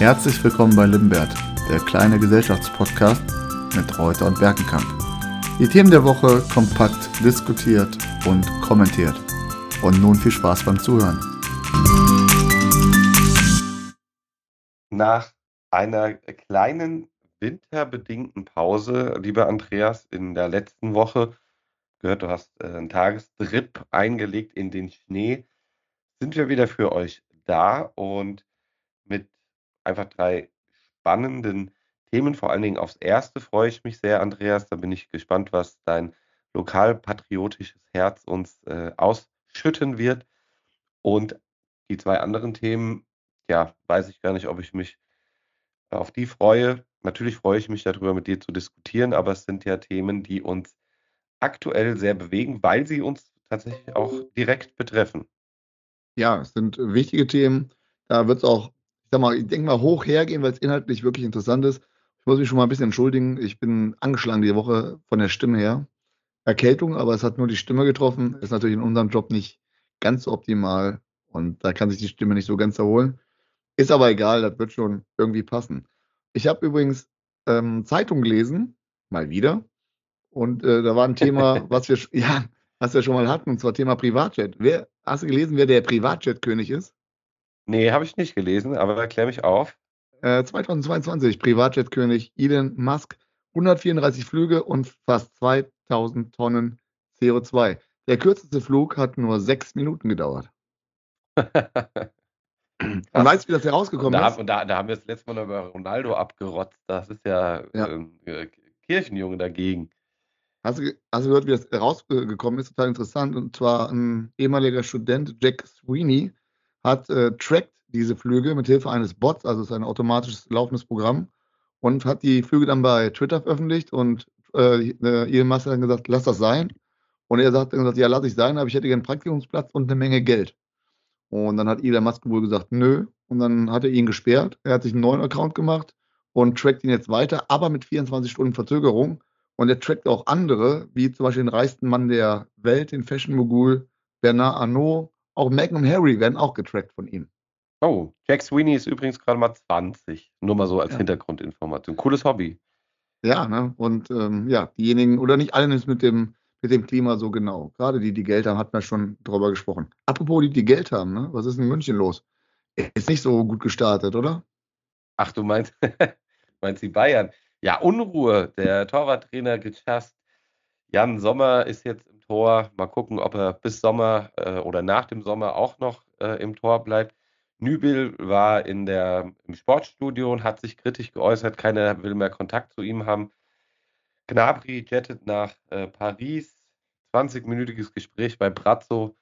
Herzlich willkommen bei Limbert, der kleine Gesellschaftspodcast mit Reuter und Berkenkamp. Die Themen der Woche kompakt diskutiert und kommentiert. Und nun viel Spaß beim Zuhören. Nach einer kleinen winterbedingten Pause, lieber Andreas, in der letzten Woche, gehört, du hast äh, einen Tagestrip eingelegt in den Schnee, sind wir wieder für euch da und einfach drei spannenden Themen. Vor allen Dingen aufs erste freue ich mich sehr, Andreas. Da bin ich gespannt, was dein lokalpatriotisches Herz uns äh, ausschütten wird. Und die zwei anderen Themen, ja, weiß ich gar nicht, ob ich mich auf die freue. Natürlich freue ich mich darüber, mit dir zu diskutieren, aber es sind ja Themen, die uns aktuell sehr bewegen, weil sie uns tatsächlich auch direkt betreffen. Ja, es sind wichtige Themen. Da wird es auch, sag mal, ich denke mal hoch hergehen, weil es inhaltlich wirklich interessant ist. Ich muss mich schon mal ein bisschen entschuldigen. Ich bin angeschlagen die Woche von der Stimme her. Erkältung, aber es hat nur die Stimme getroffen. Ist natürlich in unserem Job nicht ganz optimal und da kann sich die Stimme nicht so ganz erholen. Ist aber egal, das wird schon irgendwie passen. Ich habe übrigens ähm, Zeitung gelesen, mal wieder. Und äh, da war ein Thema, was wir, ja, was wir schon mal hatten, und zwar Thema Privatjet. Wer, hast du gelesen, wer der Privatjet-König ist? Nee, habe ich nicht gelesen, aber erklär mich auf. Äh, 2022, Privatjet-König Elon Musk, 134 Flüge und fast 2000 Tonnen CO2. Der kürzeste Flug hat nur sechs Minuten gedauert. Und weißt du, wie das herausgekommen da, ist? Und da, da, haben wir das letzte Mal über Ronaldo abgerotzt. Das ist ja, ja. äh, Kirchenjunge dagegen. Hast du, hast du gehört, wie das rausgekommen ist? Total interessant. Und zwar ein ehemaliger Student, Jack Sweeney, hat äh, tracked diese Flüge mit Hilfe eines Bots, also ist ein automatisches laufendes Programm, und hat die Flüge dann bei Twitter veröffentlicht. Und äh, Elon Musk hat dann gesagt, lass das sein. Und er hat dann gesagt, ja, lass ich sein, aber ich hätte gerne einen Praktikumsplatz und eine Menge Geld. Und dann hat Elon Musk wohl gesagt, nö. Und dann hat er ihn gesperrt. Er hat sich einen neuen Account gemacht und trackt ihn jetzt weiter, aber mit 24 Stunden Verzögerung. Und er trackt auch andere, wie zum Beispiel den reichsten Mann der Welt, den Fashion-Mogul Bernard Arnault. Auch und Harry werden auch getrackt von ihm. Oh, Jack Sweeney ist übrigens gerade mal 20. Nur mal so als ja. Hintergrundinformation. Cooles Hobby. Ja, ne? Und ähm, ja, diejenigen, oder nicht allen ist mit dem mit dem Klima so genau. Gerade die, die Geld haben, hat man schon drüber gesprochen. Apropos die, die Geld haben, ne? was ist in München los? Ist nicht so gut gestartet, oder? Ach, du meinst, meinst die Bayern? Ja, Unruhe. Der Torwarttrainer gechast. Jan Sommer ist jetzt im Tor. Mal gucken, ob er bis Sommer äh, oder nach dem Sommer auch noch äh, im Tor bleibt. Nübel war in der, im Sportstudio und hat sich kritisch geäußert. Keiner will mehr Kontakt zu ihm haben. Gnabry jettet nach äh, Paris. 20-minütiges Gespräch bei Brazzo.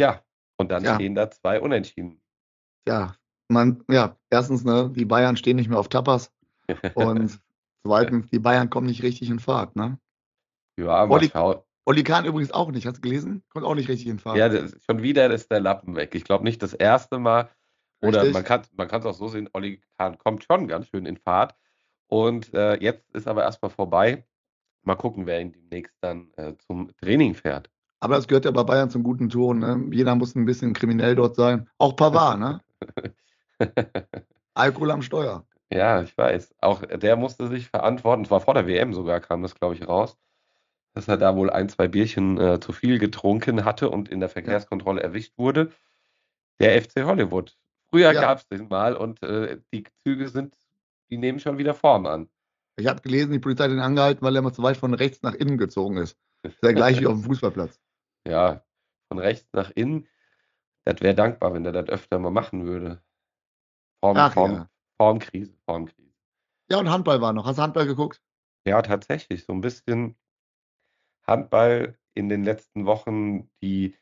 Ja, und dann ja. stehen da zwei Unentschieden. Ja, man, ja, erstens, ne, die Bayern stehen nicht mehr auf Tapas. und zweitens, die Bayern kommen nicht richtig in Fahrt, ne? Ja, mal Oli, Oli Kahn übrigens auch nicht, hast du gelesen? Kommt auch nicht richtig in Fahrt. Ja, das, schon wieder ist der Lappen weg. Ich glaube nicht das erste Mal. Oder richtig? man kann es man auch so sehen, Oli Kahn kommt schon ganz schön in Fahrt. Und äh, jetzt ist aber erstmal vorbei. Mal gucken, wer ihn demnächst dann äh, zum Training fährt. Aber das gehört ja bei Bayern zum guten Ton. Ne? Jeder muss ein bisschen kriminell dort sein. Auch Pavard, ne? Alkohol am Steuer. Ja, ich weiß. Auch der musste sich verantworten. Es war vor der WM sogar, kam das, glaube ich, raus, dass er da wohl ein, zwei Bierchen äh, zu viel getrunken hatte und in der Verkehrskontrolle ja. erwischt wurde. Der FC Hollywood. Früher ja. gab es den mal und äh, die Züge sind die nehmen schon wieder Form an. Ich habe gelesen, die Polizei hat ihn angehalten, weil er mal zu weit von rechts nach innen gezogen ist. Das ist ja gleich wie auf dem Fußballplatz. Ja, von rechts nach innen. Das wäre dankbar, wenn er das öfter mal machen würde. Form, Ach, Form, ja. Formkrise, Formkrise. Ja, und Handball war noch. Hast du Handball geguckt? Ja, tatsächlich. So ein bisschen Handball in den letzten Wochen. Die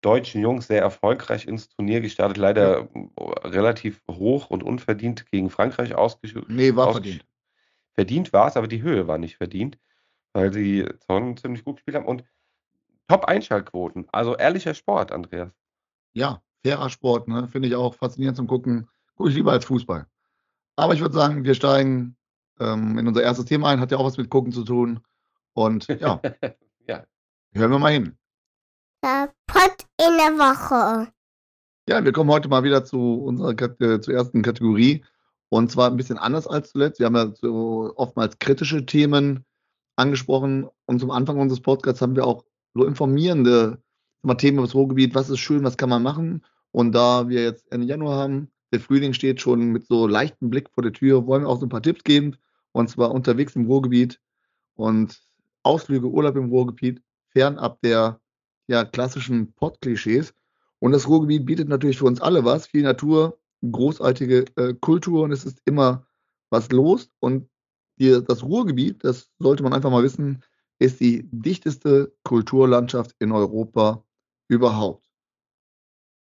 deutschen Jungs sehr erfolgreich ins Turnier gestartet, leider relativ hoch und unverdient gegen Frankreich ausgeschüttet. Nee, war verdient. Verdient war es, aber die Höhe war nicht verdient, weil sie schon ziemlich gut gespielt haben und Top-Einschaltquoten. Also ehrlicher Sport, Andreas. Ja, fairer Sport, ne? finde ich auch faszinierend zum Gucken. Gucke ich lieber als Fußball. Aber ich würde sagen, wir steigen ähm, in unser erstes Thema ein, hat ja auch was mit Gucken zu tun. Und ja. hören wir mal hin. Der Pott in der Woche. Ja, wir kommen heute mal wieder zu unserer äh, zur ersten Kategorie. Und zwar ein bisschen anders als zuletzt. Wir haben ja so oftmals kritische Themen angesprochen. Und zum Anfang unseres Podcasts haben wir auch so informierende mal, Themen über das Ruhrgebiet. Was ist schön, was kann man machen? Und da wir jetzt Ende Januar haben, der Frühling steht schon mit so leichtem Blick vor der Tür, wollen wir auch so ein paar Tipps geben. Und zwar unterwegs im Ruhrgebiet und Ausflüge, Urlaub im Ruhrgebiet, fernab der ja, klassischen Pott-Klischees. Und das Ruhrgebiet bietet natürlich für uns alle was, viel Natur, großartige äh, Kultur und es ist immer was los. Und die, das Ruhrgebiet, das sollte man einfach mal wissen, ist die dichteste Kulturlandschaft in Europa überhaupt.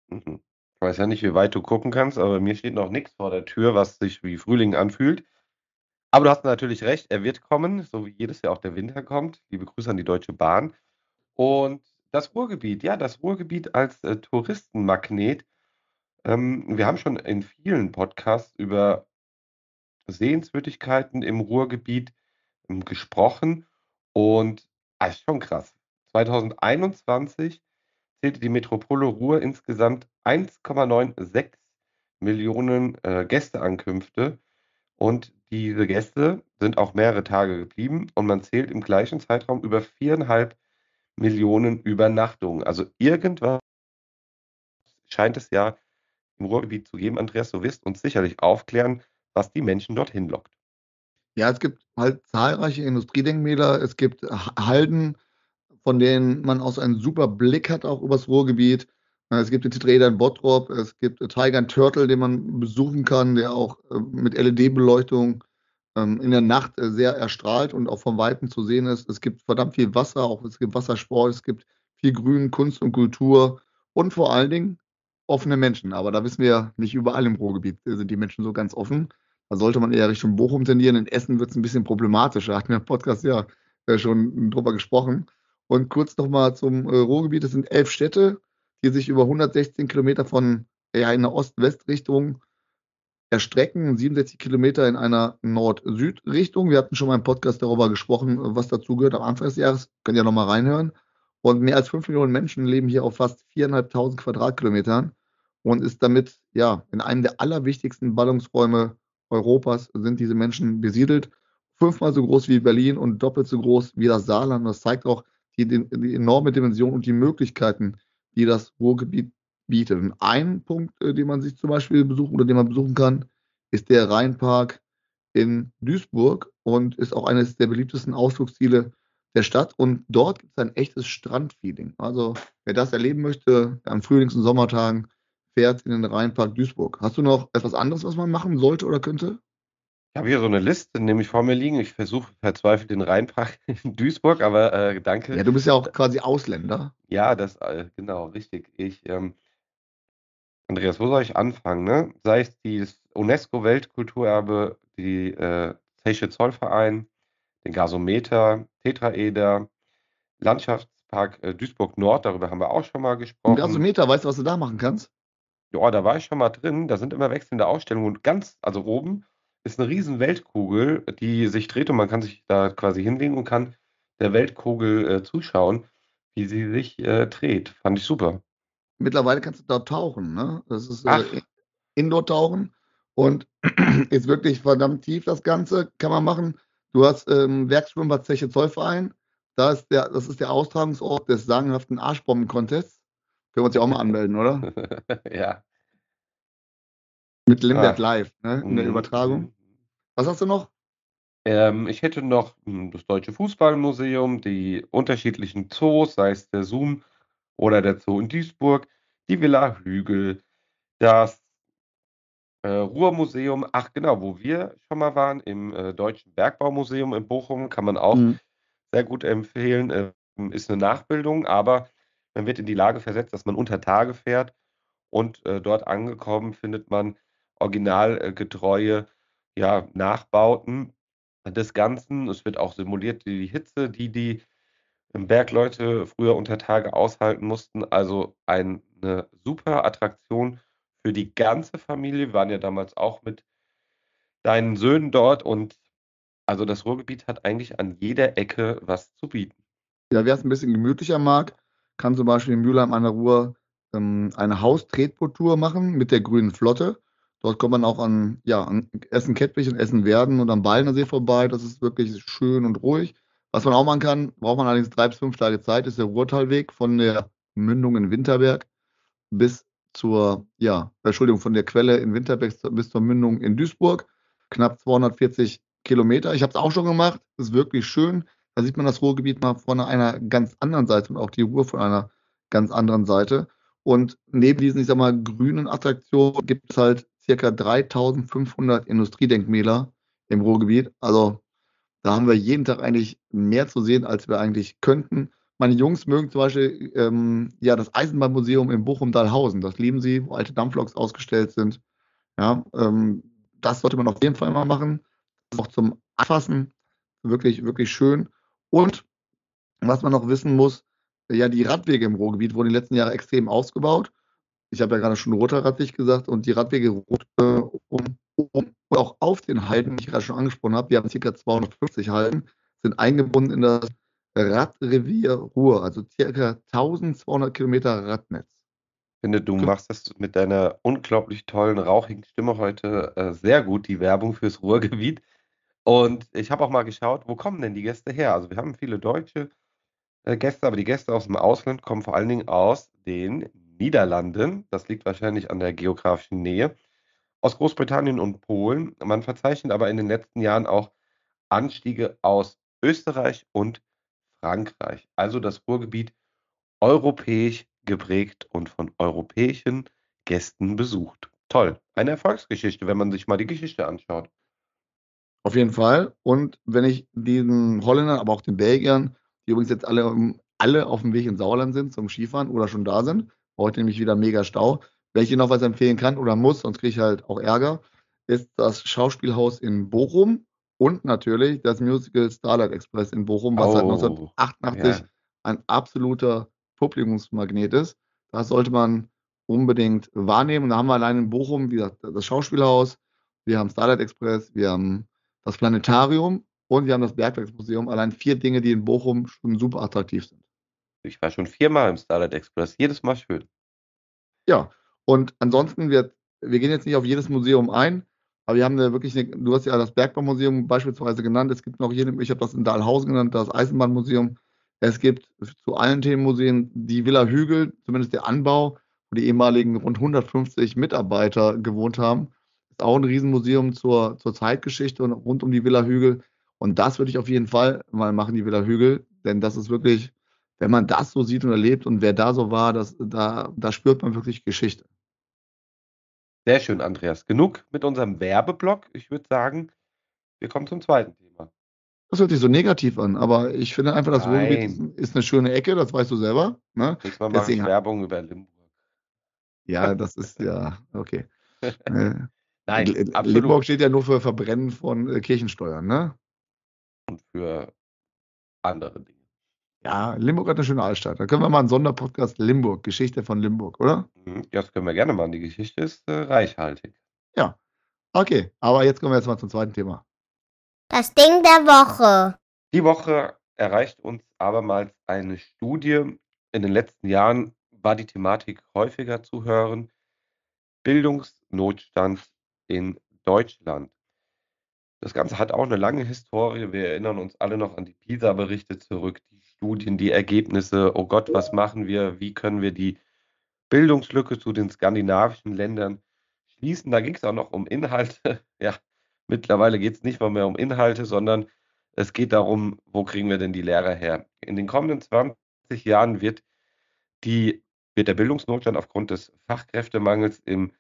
Mhm. Ich weiß ja nicht, wie weit du gucken kannst, aber mir steht noch nichts vor der Tür, was sich wie Frühling anfühlt. Aber du hast natürlich recht, er wird kommen, so wie jedes Jahr auch der Winter kommt. Liebe Grüße an die Deutsche Bahn. Und das Ruhrgebiet, ja, das Ruhrgebiet als äh, Touristenmagnet. Ähm, wir haben schon in vielen Podcasts über Sehenswürdigkeiten im Ruhrgebiet ähm, gesprochen und ah, ist schon krass. 2021 zählte die Metropole Ruhr insgesamt 1,96 Millionen äh, Gästeankünfte und diese Gäste sind auch mehrere Tage geblieben und man zählt im gleichen Zeitraum über viereinhalb Millionen Übernachtungen. Also irgendwas scheint es ja im Ruhrgebiet zu geben. Andreas, du wirst uns sicherlich aufklären, was die Menschen dorthin lockt. Ja, es gibt halt zahlreiche Industriedenkmäler, es gibt Halden, von denen man auch so einen super Blick hat, auch übers Ruhrgebiet. Es gibt den Tetraeder in Bottrop, es gibt Tiger Turtle, den man besuchen kann, der auch äh, mit LED-Beleuchtung in der Nacht äh, sehr erstrahlt und auch vom Weiten zu sehen ist. Es gibt verdammt viel Wasser, auch es gibt Wassersport, es gibt viel Grün, Kunst und Kultur und vor allen Dingen offene Menschen. Aber da wissen wir nicht überall im Ruhrgebiet sind die Menschen so ganz offen. Da sollte man eher Richtung Bochum tendieren. In Essen wird es ein bisschen problematischer. Hatten wir im Podcast ja äh, schon drüber gesprochen. Und kurz nochmal zum äh, Ruhrgebiet. Es sind elf Städte, die sich über 116 Kilometer von ja, in der Ost-West-Richtung erstrecken, 67 Kilometer in einer Nord-Süd-Richtung. Wir hatten schon mal im Podcast darüber gesprochen, was dazu gehört am Anfang des Jahres. Könnt ihr nochmal reinhören. Und mehr als 5 Millionen Menschen leben hier auf fast 4.500 Quadratkilometern und ist damit ja in einem der allerwichtigsten Ballungsräume Europas sind diese Menschen besiedelt. Fünfmal so groß wie Berlin und doppelt so groß wie das Saarland. Das zeigt auch die, die enorme Dimension und die Möglichkeiten, die das Ruhrgebiet bietet. Und ein Punkt, äh, den man sich zum Beispiel besuchen oder den man besuchen kann, ist der Rheinpark in Duisburg und ist auch eines der beliebtesten Ausflugsziele der Stadt. Und dort gibt es ein echtes Strandfeeling. Also wer das erleben möchte, an Frühlings- und Sommertagen, fährt in den Rheinpark Duisburg. Hast du noch etwas anderes, was man machen sollte oder könnte? Ich habe hier so eine Liste, nämlich vor mir liegen. Ich versuche verzweifelt den Rheinpark in Duisburg, aber äh, danke. Ja, du bist ja auch quasi Ausländer. Ja, das, äh, genau, richtig. Ich, ähm, Andreas, wo soll ich anfangen? Ne? Sei es das UNESCO-Weltkulturerbe, die äh, Zeche Zollverein, den Gasometer, Tetraeder, Landschaftspark äh, Duisburg Nord, darüber haben wir auch schon mal gesprochen. Gasometer, weißt du, was du da machen kannst? Ja, da war ich schon mal drin. Da sind immer wechselnde Ausstellungen und ganz, also oben ist eine riesen Weltkugel, die sich dreht und man kann sich da quasi hinlegen und kann der Weltkugel äh, zuschauen, wie sie sich äh, dreht. Fand ich super. Mittlerweile kannst du da tauchen, ne? Das ist äh, Indoor-Tauchen und ist wirklich verdammt tief das Ganze. Kann man machen. Du hast ähm, Werksschwimmbad Zeche Zollverein. Da ist der, das ist der Austragungsort des sagenhaften Arschbomben-Contests. Können wir uns ja auch mal anmelden, oder? ja. Mit Limberg ah. Live, ne? In der mhm. Übertragung. Was hast du noch? Ähm, ich hätte noch hm, das Deutsche Fußballmuseum, die unterschiedlichen Zoos, sei es der Zoom oder der Zoo in Duisburg, die Villa Hügel, das äh, Ruhrmuseum, ach genau, wo wir schon mal waren, im äh, Deutschen Bergbaumuseum in Bochum, kann man auch mhm. sehr gut empfehlen. Äh, ist eine Nachbildung, aber man wird in die Lage versetzt, dass man unter Tage fährt und äh, dort angekommen findet man originalgetreue ja, Nachbauten des Ganzen. Es wird auch simuliert die Hitze, die die Bergleute früher unter Tage aushalten mussten. Also eine super Attraktion für die ganze Familie. Wir waren ja damals auch mit deinen Söhnen dort und also das Ruhrgebiet hat eigentlich an jeder Ecke was zu bieten. Ja, wer es ein bisschen gemütlicher mag, kann zum Beispiel in Mülheim an der Ruhr ähm, eine Haustretboot-Tour machen mit der Grünen Flotte. Dort kommt man auch an, ja, an Essen-Kettwig und Essen-Werden und am Ballner See vorbei. Das ist wirklich schön und ruhig. Was man auch machen kann, braucht man allerdings drei bis fünf Tage Zeit, ist der Ruhrtalweg von der Mündung in Winterberg bis zur, ja, Entschuldigung, von der Quelle in Winterberg bis zur Mündung in Duisburg. Knapp 240 Kilometer. Ich habe es auch schon gemacht. Ist wirklich schön. Da sieht man das Ruhrgebiet mal von einer ganz anderen Seite und auch die Ruhr von einer ganz anderen Seite. Und neben diesen, ich sag mal, grünen Attraktionen gibt es halt circa 3500 Industriedenkmäler im Ruhrgebiet. Also da haben wir jeden Tag eigentlich mehr zu sehen, als wir eigentlich könnten. Meine Jungs mögen zum Beispiel ähm, ja, das Eisenbahnmuseum in Bochum-Dahlhausen. Das lieben sie, wo alte Dampfloks ausgestellt sind. Ja, ähm, das sollte man auf jeden Fall mal machen. Auch zum Anfassen wirklich, wirklich schön. Und was man noch wissen muss, ja, die Radwege im Ruhrgebiet wurden in den letzten Jahren extrem ausgebaut. Ich habe ja gerade schon roter Radweg gesagt und die Radwege rot, äh, um, um, auch auf den Halden, die ich gerade schon angesprochen habe, wir haben ca. 250 Halden, sind eingebunden in das Radrevier Ruhr, also ca. 1200 Kilometer Radnetz. Ich finde, du machst das mit deiner unglaublich tollen, rauchigen Stimme heute äh, sehr gut, die Werbung fürs Ruhrgebiet. Und ich habe auch mal geschaut, wo kommen denn die Gäste her? Also wir haben viele deutsche äh, Gäste, aber die Gäste aus dem Ausland kommen vor allen Dingen aus den Niederlanden. Das liegt wahrscheinlich an der geografischen Nähe. Aus Großbritannien und Polen. Man verzeichnet aber in den letzten Jahren auch Anstiege aus Österreich und Frankreich. Also das Ruhrgebiet europäisch geprägt und von europäischen Gästen besucht. Toll. Eine Erfolgsgeschichte, wenn man sich mal die Geschichte anschaut. Auf jeden Fall. Und wenn ich diesen Holländern, aber auch den Belgiern, die übrigens jetzt alle, alle auf dem Weg in Sauerland sind zum Skifahren oder schon da sind, heute nämlich wieder mega Stau. Wenn ich Ihnen noch was empfehlen kann oder muss, sonst kriege ich halt auch Ärger, ist das Schauspielhaus in Bochum und natürlich das Musical Starlight Express in Bochum, was seit Oh, 1988 ja. ein absoluter Publikumsmagnet ist. Das sollte man unbedingt wahrnehmen. Da haben wir allein in Bochum, wie gesagt, das Schauspielhaus, wir haben Starlight Express, wir haben das Planetarium und wir haben das Bergwerksmuseum. Allein vier Dinge, die in Bochum schon super attraktiv sind. Ich war schon viermal im Starlight Express. Jedes Mal schön. Ja, und ansonsten, wir, wir gehen jetzt nicht auf jedes Museum ein, aber wir haben da wirklich, eine, du hast ja das Bergbaumuseum beispielsweise genannt, es gibt noch jede, ich habe das in Dahlhausen genannt, das Eisenbahnmuseum. Es gibt zu allen Themenmuseen die Villa Hügel, zumindest der Anbau, wo die ehemaligen rund 150 Mitarbeiter gewohnt haben. Ist auch ein Riesenmuseum zur, zur Zeitgeschichte und rund um die Villa Hügel. Und das würde ich auf jeden Fall mal machen, die Villa Hügel, denn das ist wirklich, wenn man das so sieht und erlebt und wer da so war, das, da, da spürt man wirklich Geschichte. Sehr schön, Andreas. Genug mit unserem Werbeblock. Ich würde sagen, wir kommen zum zweiten Thema. Das hört sich so negativ an, aber ich finde einfach, das Ruhrgebiet ist, eine schöne Ecke, das weißt du selber. Ne? Nächstes Mal mache ich Deswegen- Werbung über Limburg. Ja, das ist ja, okay. Äh, Nein, absolut. Limburg steht ja nur für Verbrennen von äh, Kirchensteuern, ne? Und für andere Dinge. Ja, Limburg hat eine schöne Altstadt. Da können wir mal einen Sonderpodcast Limburg, Geschichte von Limburg, oder? Mhm, Das können wir gerne machen. Die Geschichte ist äh, reichhaltig. Okay, aber jetzt kommen wir jetzt mal zum zweiten Thema. Das Ding der Woche. Die Woche erreicht uns abermals eine Studie. In den letzten Jahren war die Thematik häufiger zu hören. Bildungsnotstand in Deutschland. Das Ganze hat auch eine lange Historie. Wir erinnern uns alle noch an die PISA-Berichte zurück, die Studien, die Ergebnisse. Oh Gott, was machen wir? Wie können wir die Bildungslücke zu den skandinavischen Ländern schließen? Da ging es auch noch um Inhalte. Ja, mittlerweile geht es nicht mal mehr um Inhalte, sondern es geht darum, wo kriegen wir denn die Lehrer her? In den kommenden 20 Jahren wird, die, wird der Bildungsnotstand aufgrund des Fachkräftemangels im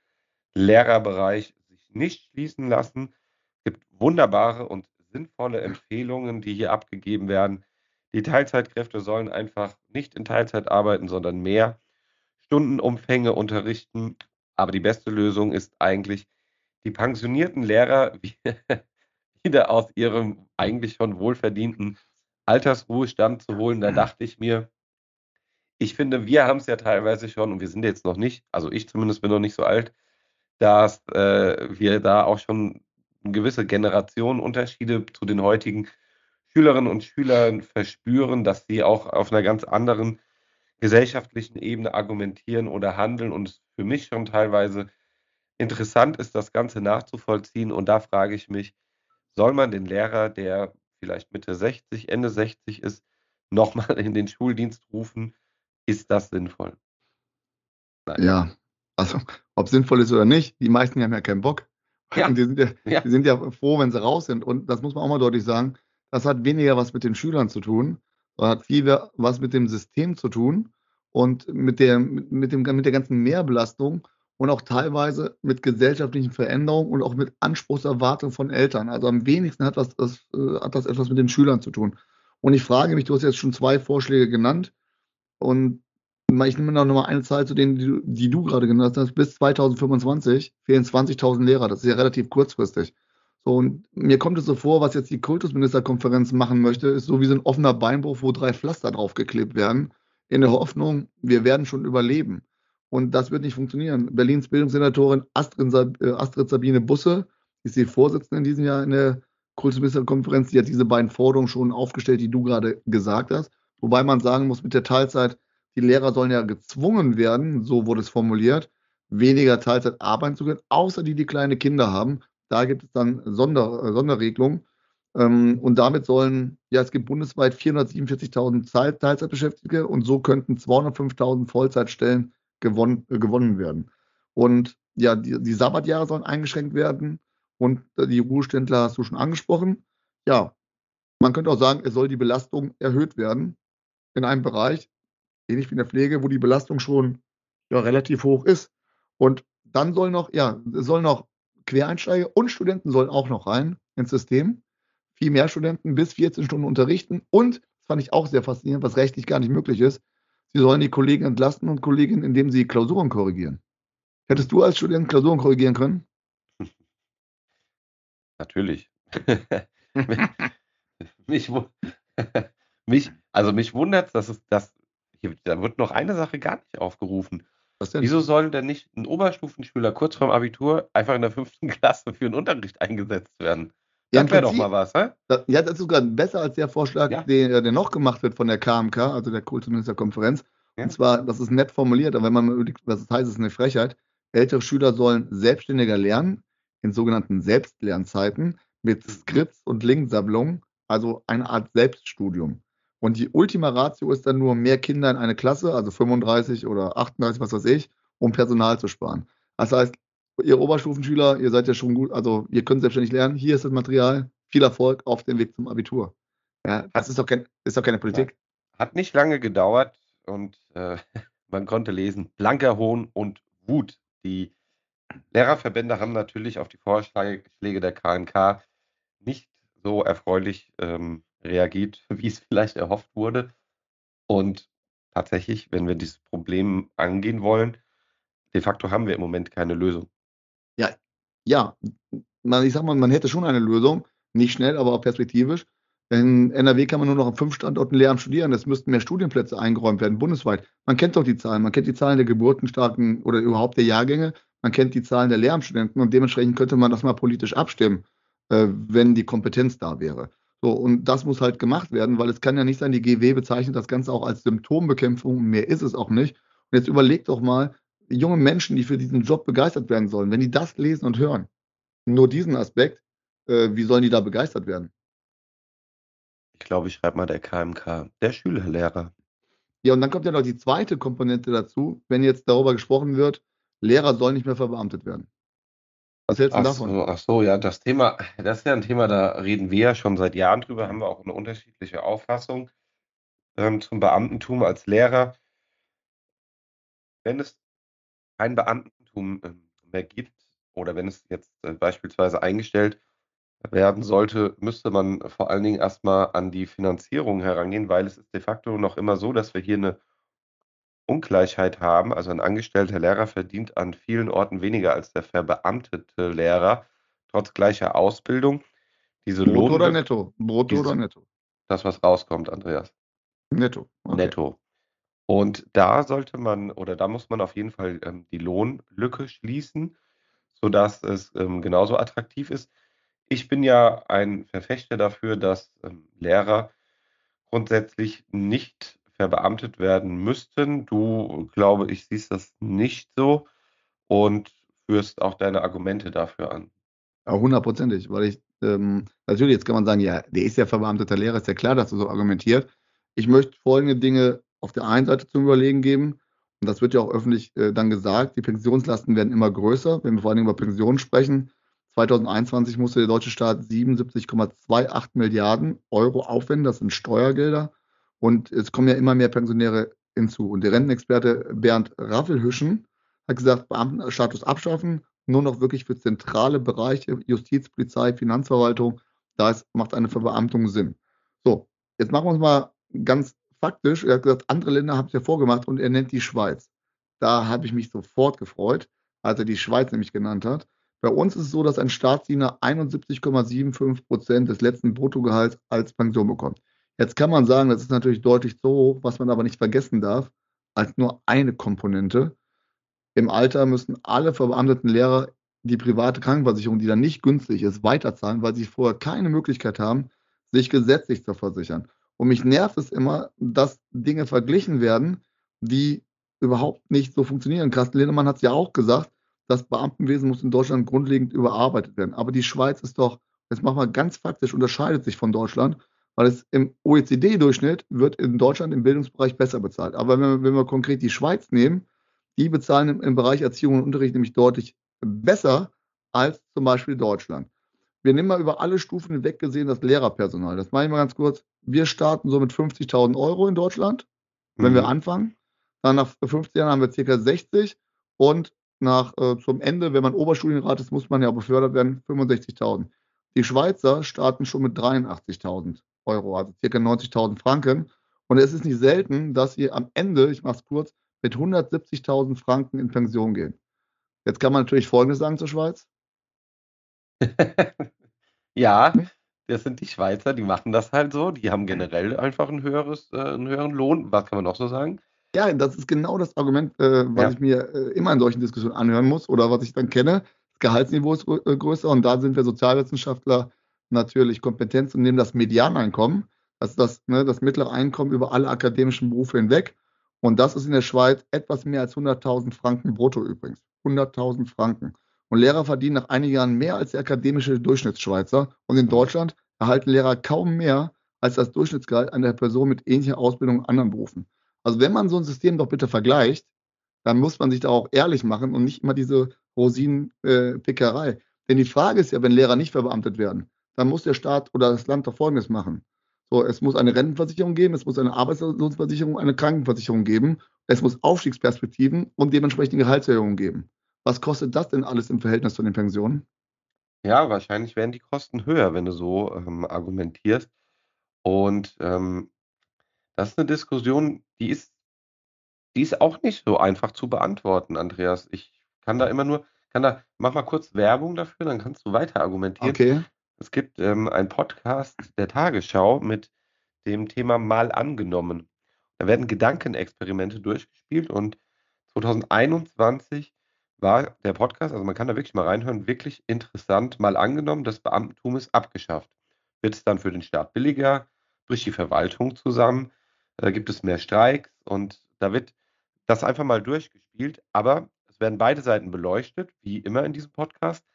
Lehrerbereich sich nicht schließen lassen. Es gibt wunderbare und sinnvolle Empfehlungen, die hier abgegeben werden. Die Teilzeitkräfte sollen einfach nicht in Teilzeit arbeiten, sondern mehr Stundenumfänge unterrichten. Aber die beste Lösung ist eigentlich, die pensionierten Lehrer wieder aus ihrem eigentlich schon wohlverdienten Altersruhestand zu holen. Da dachte ich mir, ich finde, wir haben es ja teilweise schon, und wir sind jetzt noch nicht, also ich zumindest bin noch nicht so alt, dass äh, wir da auch schon gewisse Generationenunterschiede zu den heutigen Schülerinnen und Schülern verspüren, dass sie auch auf einer ganz anderen gesellschaftlichen Ebene argumentieren oder handeln und es für mich schon teilweise interessant ist, das Ganze nachzuvollziehen. Und da frage ich mich, soll man den Lehrer, der vielleicht Mitte 60, Ende 60 ist, nochmal in den Schuldienst rufen? Ist das sinnvoll? Nein. Ja, also ob sinnvoll ist oder nicht, die meisten haben ja keinen Bock. Ja. Und die sind ja, ja. die sind ja froh, wenn sie raus sind. Und das muss man auch mal deutlich sagen, das hat weniger was mit den Schülern zu tun, sondern hat viel was mit dem System zu tun und mit der, mit, dem, mit der ganzen Mehrbelastung und auch teilweise mit gesellschaftlichen Veränderungen und auch mit Anspruchserwartungen von Eltern. Also am wenigsten hat das, das, äh, hat das etwas mit den Schülern zu tun. Und ich frage mich, du hast jetzt schon zwei Vorschläge genannt und ich nehme noch mal eine Zahl zu denen, die, die du gerade genannt hast. Bis 2025 fehlen 20.000 Lehrer. Das ist ja relativ kurzfristig. Und mir kommt es so vor, was jetzt die Kultusministerkonferenz machen möchte, ist so wie so ein offener Beinbruch, wo drei Pflaster draufgeklebt werden, in der Hoffnung, wir werden schon überleben. Und das wird nicht funktionieren. Berlins Bildungssenatorin Astrid, äh, Astrid Sabine Busse ist die Vorsitzende in diesem Jahr in der Kultusministerkonferenz. Die hat diese beiden Forderungen schon aufgestellt, die du gerade gesagt hast. Wobei man sagen muss, mit der Teilzeit, die Lehrer sollen ja gezwungen werden, so wurde es formuliert, weniger Teilzeit arbeiten zu können, außer die, die kleine Kinder haben. Da gibt es dann Sonder, äh, Sonderregelungen. Ähm, und damit sollen, ja, es gibt bundesweit 447.000 Teilzeitbeschäftigte und so könnten 205.000 Vollzeitstellen gewonnen, äh, gewonnen werden. Und ja, die, die Sabbatjahre sollen eingeschränkt werden und die Ruheständler hast du schon angesprochen. Ja, man könnte auch sagen, es soll die Belastung erhöht werden in einem Bereich, ähnlich wie in der Pflege, wo die Belastung schon ja, relativ hoch ist. Und dann soll noch, ja, es soll noch Quereinsteiger und Studenten sollen auch noch rein ins System. Viel mehr Studenten bis 14 Stunden unterrichten. Und, das fand ich auch sehr faszinierend, was rechtlich gar nicht möglich ist, sie sollen die Kollegen entlasten und Kolleginnen, indem sie Klausuren korrigieren. Hättest du als Student Klausuren korrigieren können? Natürlich. mich, mich, also mich wundert dass es das, hier, da wird noch eine Sache gar nicht aufgerufen. Was denn? Wieso soll denn nicht ein Oberstufenschüler kurz vorm Abitur einfach in der fünften Klasse für einen Unterricht eingesetzt werden? Ja, das wäre doch mal was, hä? Das, ja, das ist sogar besser als der Vorschlag, ja. der, der, noch gemacht wird von der KMK, also der Kultusministerkonferenz. Ja. Und zwar, das ist nett formuliert, aber wenn man überlegt, was das heißt, ist eine Frechheit. Ältere Schüler sollen selbstständiger lernen, in sogenannten Selbstlernzeiten, mit Skripts und Linksammlungen, also eine Art Selbststudium. Und die Ultima Ratio ist dann nur mehr Kinder in eine Klasse, also 35 oder 38, was weiß ich, um Personal zu sparen. Das heißt, ihr Oberstufenschüler, ihr seid ja schon gut, also ihr könnt selbstständig lernen, hier ist das Material, viel Erfolg auf dem Weg zum Abitur. Ja, das ist doch, kein, ist doch keine Politik. Hat nicht lange gedauert und äh, man konnte lesen, blanker Hohn und Wut. Die Lehrerverbände haben natürlich auf die Vorschläge der KNK nicht so erfreulich ähm, reagiert, wie es vielleicht erhofft wurde. Und tatsächlich, wenn wir dieses Problem angehen wollen, de facto haben wir im Moment keine Lösung. Ja, ja. Man, ich sag mal, man hätte schon eine Lösung, nicht schnell, aber auch perspektivisch. In NRW kann man nur noch an fünf Standorten Lehramt studieren. Es müssten mehr Studienplätze eingeräumt werden, bundesweit. Man kennt doch die Zahlen. Man kennt die Zahlen der geburtenstarken oder überhaupt der Jahrgänge. Man kennt die Zahlen der Lehramtsstudenten und dementsprechend könnte man das mal politisch abstimmen, äh, wenn die Kompetenz da wäre. So, und das muss halt gemacht werden, weil es kann ja nicht sein, die GW bezeichnet das Ganze auch als Symptombekämpfung und mehr ist es auch nicht. Und jetzt überlegt doch mal, junge Menschen, die für diesen Job begeistert werden sollen, wenn die das lesen und hören, nur diesen Aspekt, äh, wie sollen die da begeistert werden? Ich glaube, ich schreibe mal der KMK, der Schülerlehrer. Ja, und dann kommt ja noch die zweite Komponente dazu, wenn jetzt darüber gesprochen wird, Lehrer sollen nicht mehr verbeamtet werden. Was hältst du davon? So, ach so, ja, das Thema, das ist ja ein Thema, da reden wir ja schon seit Jahren drüber, haben wir auch eine unterschiedliche Auffassung ähm, zum Beamtentum als Lehrer. Wenn es kein Beamtentum ähm, mehr gibt oder wenn es jetzt äh, beispielsweise eingestellt werden sollte, müsste man vor allen Dingen erstmal an die Finanzierung herangehen, weil es ist de facto noch immer so, dass wir hier eine Ungleichheit haben. Also ein angestellter Lehrer verdient an vielen Orten weniger als der verbeamtete Lehrer, trotz gleicher Ausbildung. Diese Brutto Lohn oder netto? Brutto diese, oder netto? Das, was rauskommt, Andreas. Netto. Okay. Netto. Und da sollte man oder da muss man auf jeden Fall ähm, die Lohnlücke schließen, sodass es ähm, genauso attraktiv ist. Ich bin ja ein Verfechter dafür, dass ähm, Lehrer grundsätzlich nicht verbeamtet werden müssten. Du, glaube ich, siehst das nicht so. Und führst auch deine Argumente dafür an. Ja, hundertprozentig, weil ich, ähm, natürlich, jetzt kann man sagen, ja, der ist ja verbeamteter Lehrer, ist ja klar, dass du so argumentiert. Ich möchte folgende Dinge auf der einen Seite zum Überlegen geben, und das wird ja auch öffentlich äh, dann gesagt, die Pensionslasten werden immer größer, wenn wir vor allem über Pensionen sprechen. 2021 musste der deutsche Staat 77,28 Milliarden Euro aufwenden, das sind Steuergelder. Und es kommen ja immer mehr Pensionäre hinzu. Und der Rentenexperte Bernd Raffelhüschen hat gesagt, Beamtenstatus abschaffen, nur noch wirklich für zentrale Bereiche, Justiz, Polizei, Finanzverwaltung, da macht eine Verbeamtung Sinn. So, jetzt machen wir uns mal ganz faktisch. Er hat gesagt, andere Länder haben es ja vorgemacht und er nennt die Schweiz. Da habe ich mich sofort gefreut, als er die Schweiz nämlich genannt hat. Bei uns ist es so, dass ein Staatsdiener 71,75 Prozent des letzten Bruttogehalts als Pension bekommt. Jetzt kann man sagen, das ist natürlich deutlich zu hoch, was man aber nicht vergessen darf, als nur eine Komponente. Im Alter müssen alle verbeamteten Lehrer die private Krankenversicherung, die dann nicht günstig ist, weiterzahlen, weil sie vorher keine Möglichkeit haben, sich gesetzlich zu versichern. Und mich nervt es immer, dass Dinge verglichen werden, die überhaupt nicht so funktionieren. Carsten Lindemann hat es ja auch gesagt, das Beamtenwesen muss in Deutschland grundlegend überarbeitet werden. Aber die Schweiz ist doch, jetzt machen wir ganz faktisch, unterscheidet sich von Deutschland, weil es im OECD-Durchschnitt wird in Deutschland im Bildungsbereich besser bezahlt. Aber wenn wir, wenn wir konkret die Schweiz nehmen, die bezahlen im, im Bereich Erziehung und Unterricht nämlich deutlich besser als zum Beispiel Deutschland wir nehmen mal über alle Stufen hinweg gesehen das Lehrerpersonal. Das mache ich mal ganz kurz. Wir starten so mit 50.000 Euro in Deutschland, wenn mhm. wir anfangen. Dann nach 15 Jahren haben wir ca. 60 und nach äh, zum Ende, wenn man Oberstudienrat ist, muss man ja auch befördert werden, 65.000. Die Schweizer starten schon mit 83.000 Euro, also ca. 90.000 Franken. Und es ist nicht selten, dass sie am Ende, ich mache es kurz, mit 170.000 Franken in Pension gehen. Jetzt kann man natürlich Folgendes sagen zur Schweiz. Ja, hm? das sind die Schweizer, die machen das halt so. Die haben generell einfach ein höheres, äh, 'n höheren Lohn. Was kann man noch so sagen? Ja, das ist genau das Argument, äh, was Ja. ich mir, äh, immer in solchen Diskussionen anhören muss oder was ich dann kenne. Das Gehaltsniveau ist äh, größer und da sind wir Sozialwissenschaftler natürlich kompetent und nehmen das Medianeinkommen, also das ne, das mittlere Einkommen über alle akademischen Berufe hinweg. Und das ist in der Schweiz etwas mehr als 100.000 Franken brutto übrigens. 100.000 Franken. Und Lehrer verdienen nach einigen Jahren mehr als der akademische Durchschnittsschweizer. Und in Deutschland erhalten Lehrer kaum mehr als das Durchschnittsgehalt einer Person mit ähnlicher Ausbildung in anderen Berufen. Also wenn man so ein System doch bitte vergleicht, dann muss man sich da auch ehrlich machen und nicht immer diese Rosinenpickerei. Äh, Denn die Frage ist ja, wenn Lehrer nicht verbeamtet werden, dann muss der Staat oder das Land doch Folgendes machen. So, es muss eine Rentenversicherung geben, es muss eine Arbeitslosenversicherung, eine Krankenversicherung geben, es muss Aufstiegsperspektiven und dementsprechend Gehaltserhöhungen geben. Was kostet das denn alles im Verhältnis zu den Pensionen? Ja, wahrscheinlich werden die Kosten höher, wenn du so ähm, argumentierst. Und ähm, das ist eine Diskussion, die ist, die ist auch nicht so einfach zu beantworten, Andreas. Ich kann da immer nur, kann da, mach mal kurz Werbung dafür, dann kannst du weiter argumentieren. Okay. Es gibt ähm, einen Podcast der Tagesschau mit dem Thema Mal angenommen. Da werden Gedankenexperimente durchgespielt und 2021 war der Podcast, also man kann da wirklich mal reinhören, wirklich interessant. Mal angenommen, das Beamtentum ist abgeschafft. Wird es dann für den Staat billiger, bricht die Verwaltung zusammen, da äh, gibt es mehr Streiks und da wird das einfach mal durchgespielt. Aber es werden beide Seiten beleuchtet, wie immer in diesem Podcast.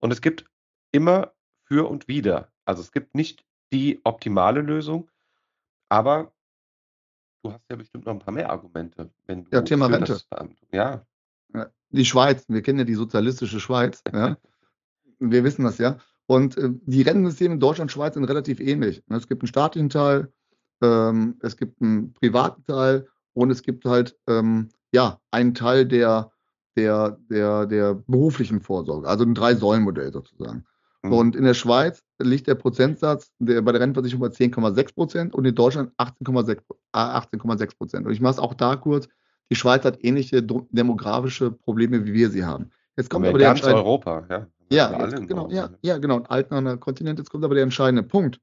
Und es gibt immer für und wider. Also es gibt nicht die optimale Lösung, aber du hast ja bestimmt noch ein paar mehr Argumente, wenn du ja, Thema Rente. ja, die Schweiz, wir kennen ja die sozialistische Schweiz, ja. wir wissen das ja. Und äh, die Rentensysteme in Deutschland und Schweiz sind relativ ähnlich. Es gibt einen staatlichen Teil, ähm, es gibt einen privaten Teil und es gibt halt ähm, ja einen Teil der, der, der, der beruflichen Vorsorge, also ein Drei-Säulen-Modell sozusagen. Mhm. Und in der Schweiz liegt der Prozentsatz der, bei der Rentenversicherung bei 10,6 Prozent und in Deutschland 18,6 18 Prozent. Und ich mache es auch da kurz, die Schweiz hat ähnliche demografische Probleme, wie wir sie haben. Jetzt kommt aber der ganz Europa, ja. Ja, jetzt, genau, ja, ja, genau. Ein alternder Kontinent. Jetzt kommt aber der entscheidende Punkt.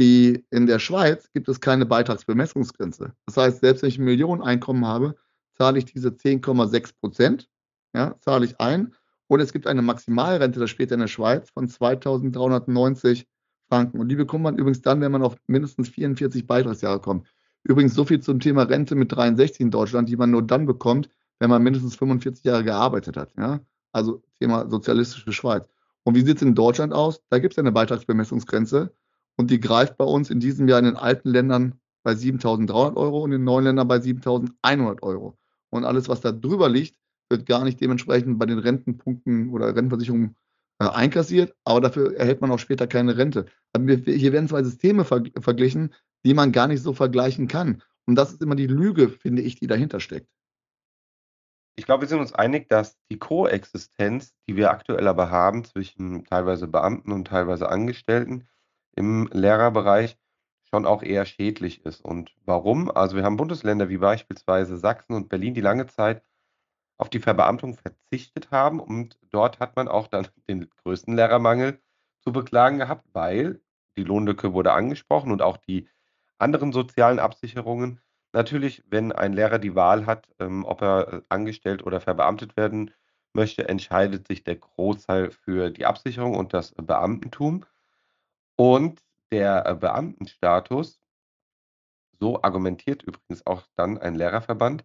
Die, in der Schweiz gibt es keine Beitragsbemessungsgrenze. Das heißt, selbst wenn ich ein Millioneneinkommen habe, zahle ich diese 10,6 Prozent, ja, zahle ich ein. Und es gibt eine Maximalrente, das später in der Schweiz, von 2390 Franken. Und die bekommt man übrigens dann, wenn man auf mindestens 44 Beitragsjahre kommt. Übrigens so viel zum Thema Rente mit 63 in Deutschland, die man nur dann bekommt, wenn man mindestens 45 Jahre gearbeitet hat. Ja? Also Thema sozialistische Schweiz. Und wie sieht es in Deutschland aus? Da gibt es eine Beitragsbemessungsgrenze und die greift bei uns in diesem Jahr in den alten Ländern bei 7.300 Euro und in den neuen Ländern bei 7.100 Euro. Und alles, was da drüber liegt, wird gar nicht dementsprechend bei den Rentenpunkten oder Rentenversicherungen äh, einkassiert, aber dafür erhält man auch später keine Rente. Also hier werden zwei Systeme ver verglichen, die man gar nicht so vergleichen kann. Und das ist immer die Lüge, finde ich, die dahinter steckt. Ich glaube, wir sind uns einig, dass die Koexistenz, die wir aktuell aber haben zwischen teilweise Beamten und teilweise Angestellten im Lehrerbereich, schon auch eher schädlich ist. Und warum? Also wir haben Bundesländer wie beispielsweise Sachsen und Berlin, die lange Zeit auf die Verbeamtung verzichtet haben. Und dort hat man auch dann den größten Lehrermangel zu beklagen gehabt, weil die Lohnlücke wurde angesprochen und auch die anderen sozialen Absicherungen. Natürlich, wenn ein Lehrer die Wahl hat, ähm, ob er äh, angestellt oder verbeamtet werden möchte, entscheidet sich der Großteil für die Absicherung und das Beamtentum. Und der äh, Beamtenstatus, so argumentiert übrigens auch dann ein Lehrerverband,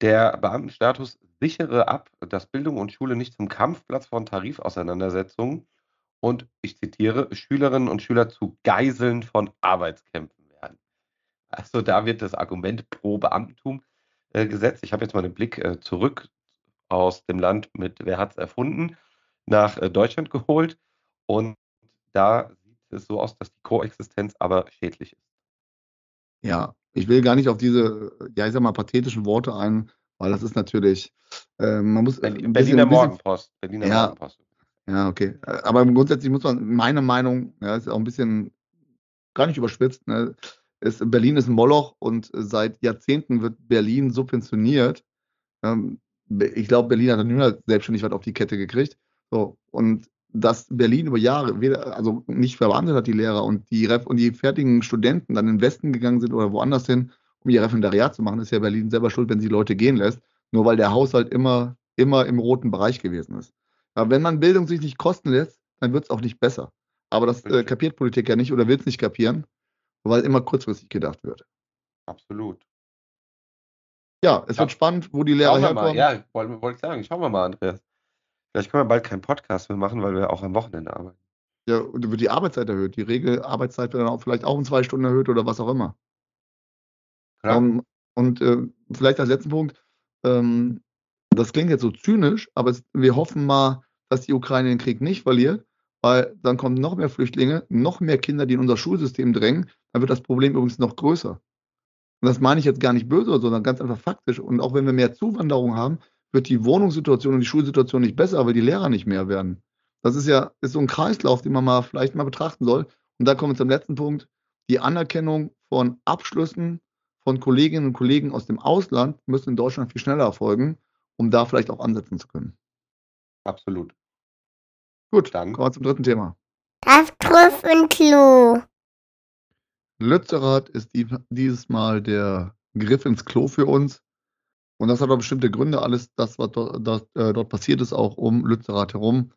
der Beamtenstatus sichere ab, dass Bildung und Schule nicht zum Kampfplatz von Tarifauseinandersetzungen und ich zitiere, Schülerinnen und Schüler zu Geiseln von Arbeitskämpfen werden. Also da wird das Argument pro Beamtentum äh, gesetzt. Ich habe jetzt mal den Blick äh, zurück aus dem Land mit Wer hat es erfunden nach äh, Deutschland geholt und da sieht es so aus, dass die Koexistenz aber schädlich ist. Ja, ich will gar nicht auf diese, ja, ich sag mal, pathetischen Worte ein, weil das ist natürlich, äh, man muss. Berlin, Berliner Morgenpost. Berliner ja, Morgenpost. Ja, okay. Aber grundsätzlich muss man, meine Meinung, ja, ist auch ein bisschen gar nicht überspitzt, ne? ist, Berlin ist ein Moloch und seit Jahrzehnten wird Berlin subventioniert. Ähm, ich glaube, Berlin hat dann nur selbstständig was auf die Kette gekriegt. So, und dass Berlin über Jahre, weder, also nicht verwandelt hat die Lehrer und die, und die fertigen Studenten dann in den Westen gegangen sind oder woanders hin, um ihr Referendariat zu machen, ist ja Berlin selber schuld, wenn sie Leute gehen lässt, nur weil der Haushalt immer, immer im roten Bereich gewesen ist. Aber wenn man Bildung sich nicht kosten lässt, dann wird es auch nicht besser. Aber das äh, kapiert Politik ja nicht oder will es nicht kapieren, weil immer kurzfristig gedacht wird. Absolut. Ja, es ja. wird spannend, wo die Lehrer herkommen. Mal. Ja, wollte wollt ich sagen. Schauen wir mal, Andreas. Vielleicht können wir bald keinen Podcast mehr machen, weil wir auch am Wochenende arbeiten. Ja, und wird die Arbeitszeit erhöht. Die Regelarbeitszeit wird dann auch vielleicht auch um zwei Stunden erhöht oder was auch immer. Um, ähm, und äh, vielleicht als letzten Punkt, ähm, das klingt jetzt so zynisch, aber es, wir hoffen mal, dass die Ukraine den Krieg nicht verliert, weil dann kommen noch mehr Flüchtlinge, noch mehr Kinder, die in unser Schulsystem drängen, dann wird das Problem übrigens noch größer. Und das meine ich jetzt gar nicht böse, sondern ganz einfach faktisch. Und auch wenn wir mehr Zuwanderung haben, wird die Wohnungssituation und die Schulsituation nicht besser, weil die Lehrer nicht mehr werden. Das ist ja ist so ein Kreislauf, den man mal vielleicht mal betrachten soll. Und da kommen wir zum letzten Punkt. Die Anerkennung von Abschlüssen von Kolleginnen und Kollegen aus dem Ausland müsste in Deutschland viel schneller erfolgen, um da vielleicht auch ansetzen zu können. Absolut. Gut, dann kommen wir zum dritten Thema. Das Griff Lützerath ist die, dieses Mal der Griff ins Klo für uns. Und das hat auch bestimmte Gründe, alles das, was dort, das, äh, dort passiert ist, auch um Lützerath herum.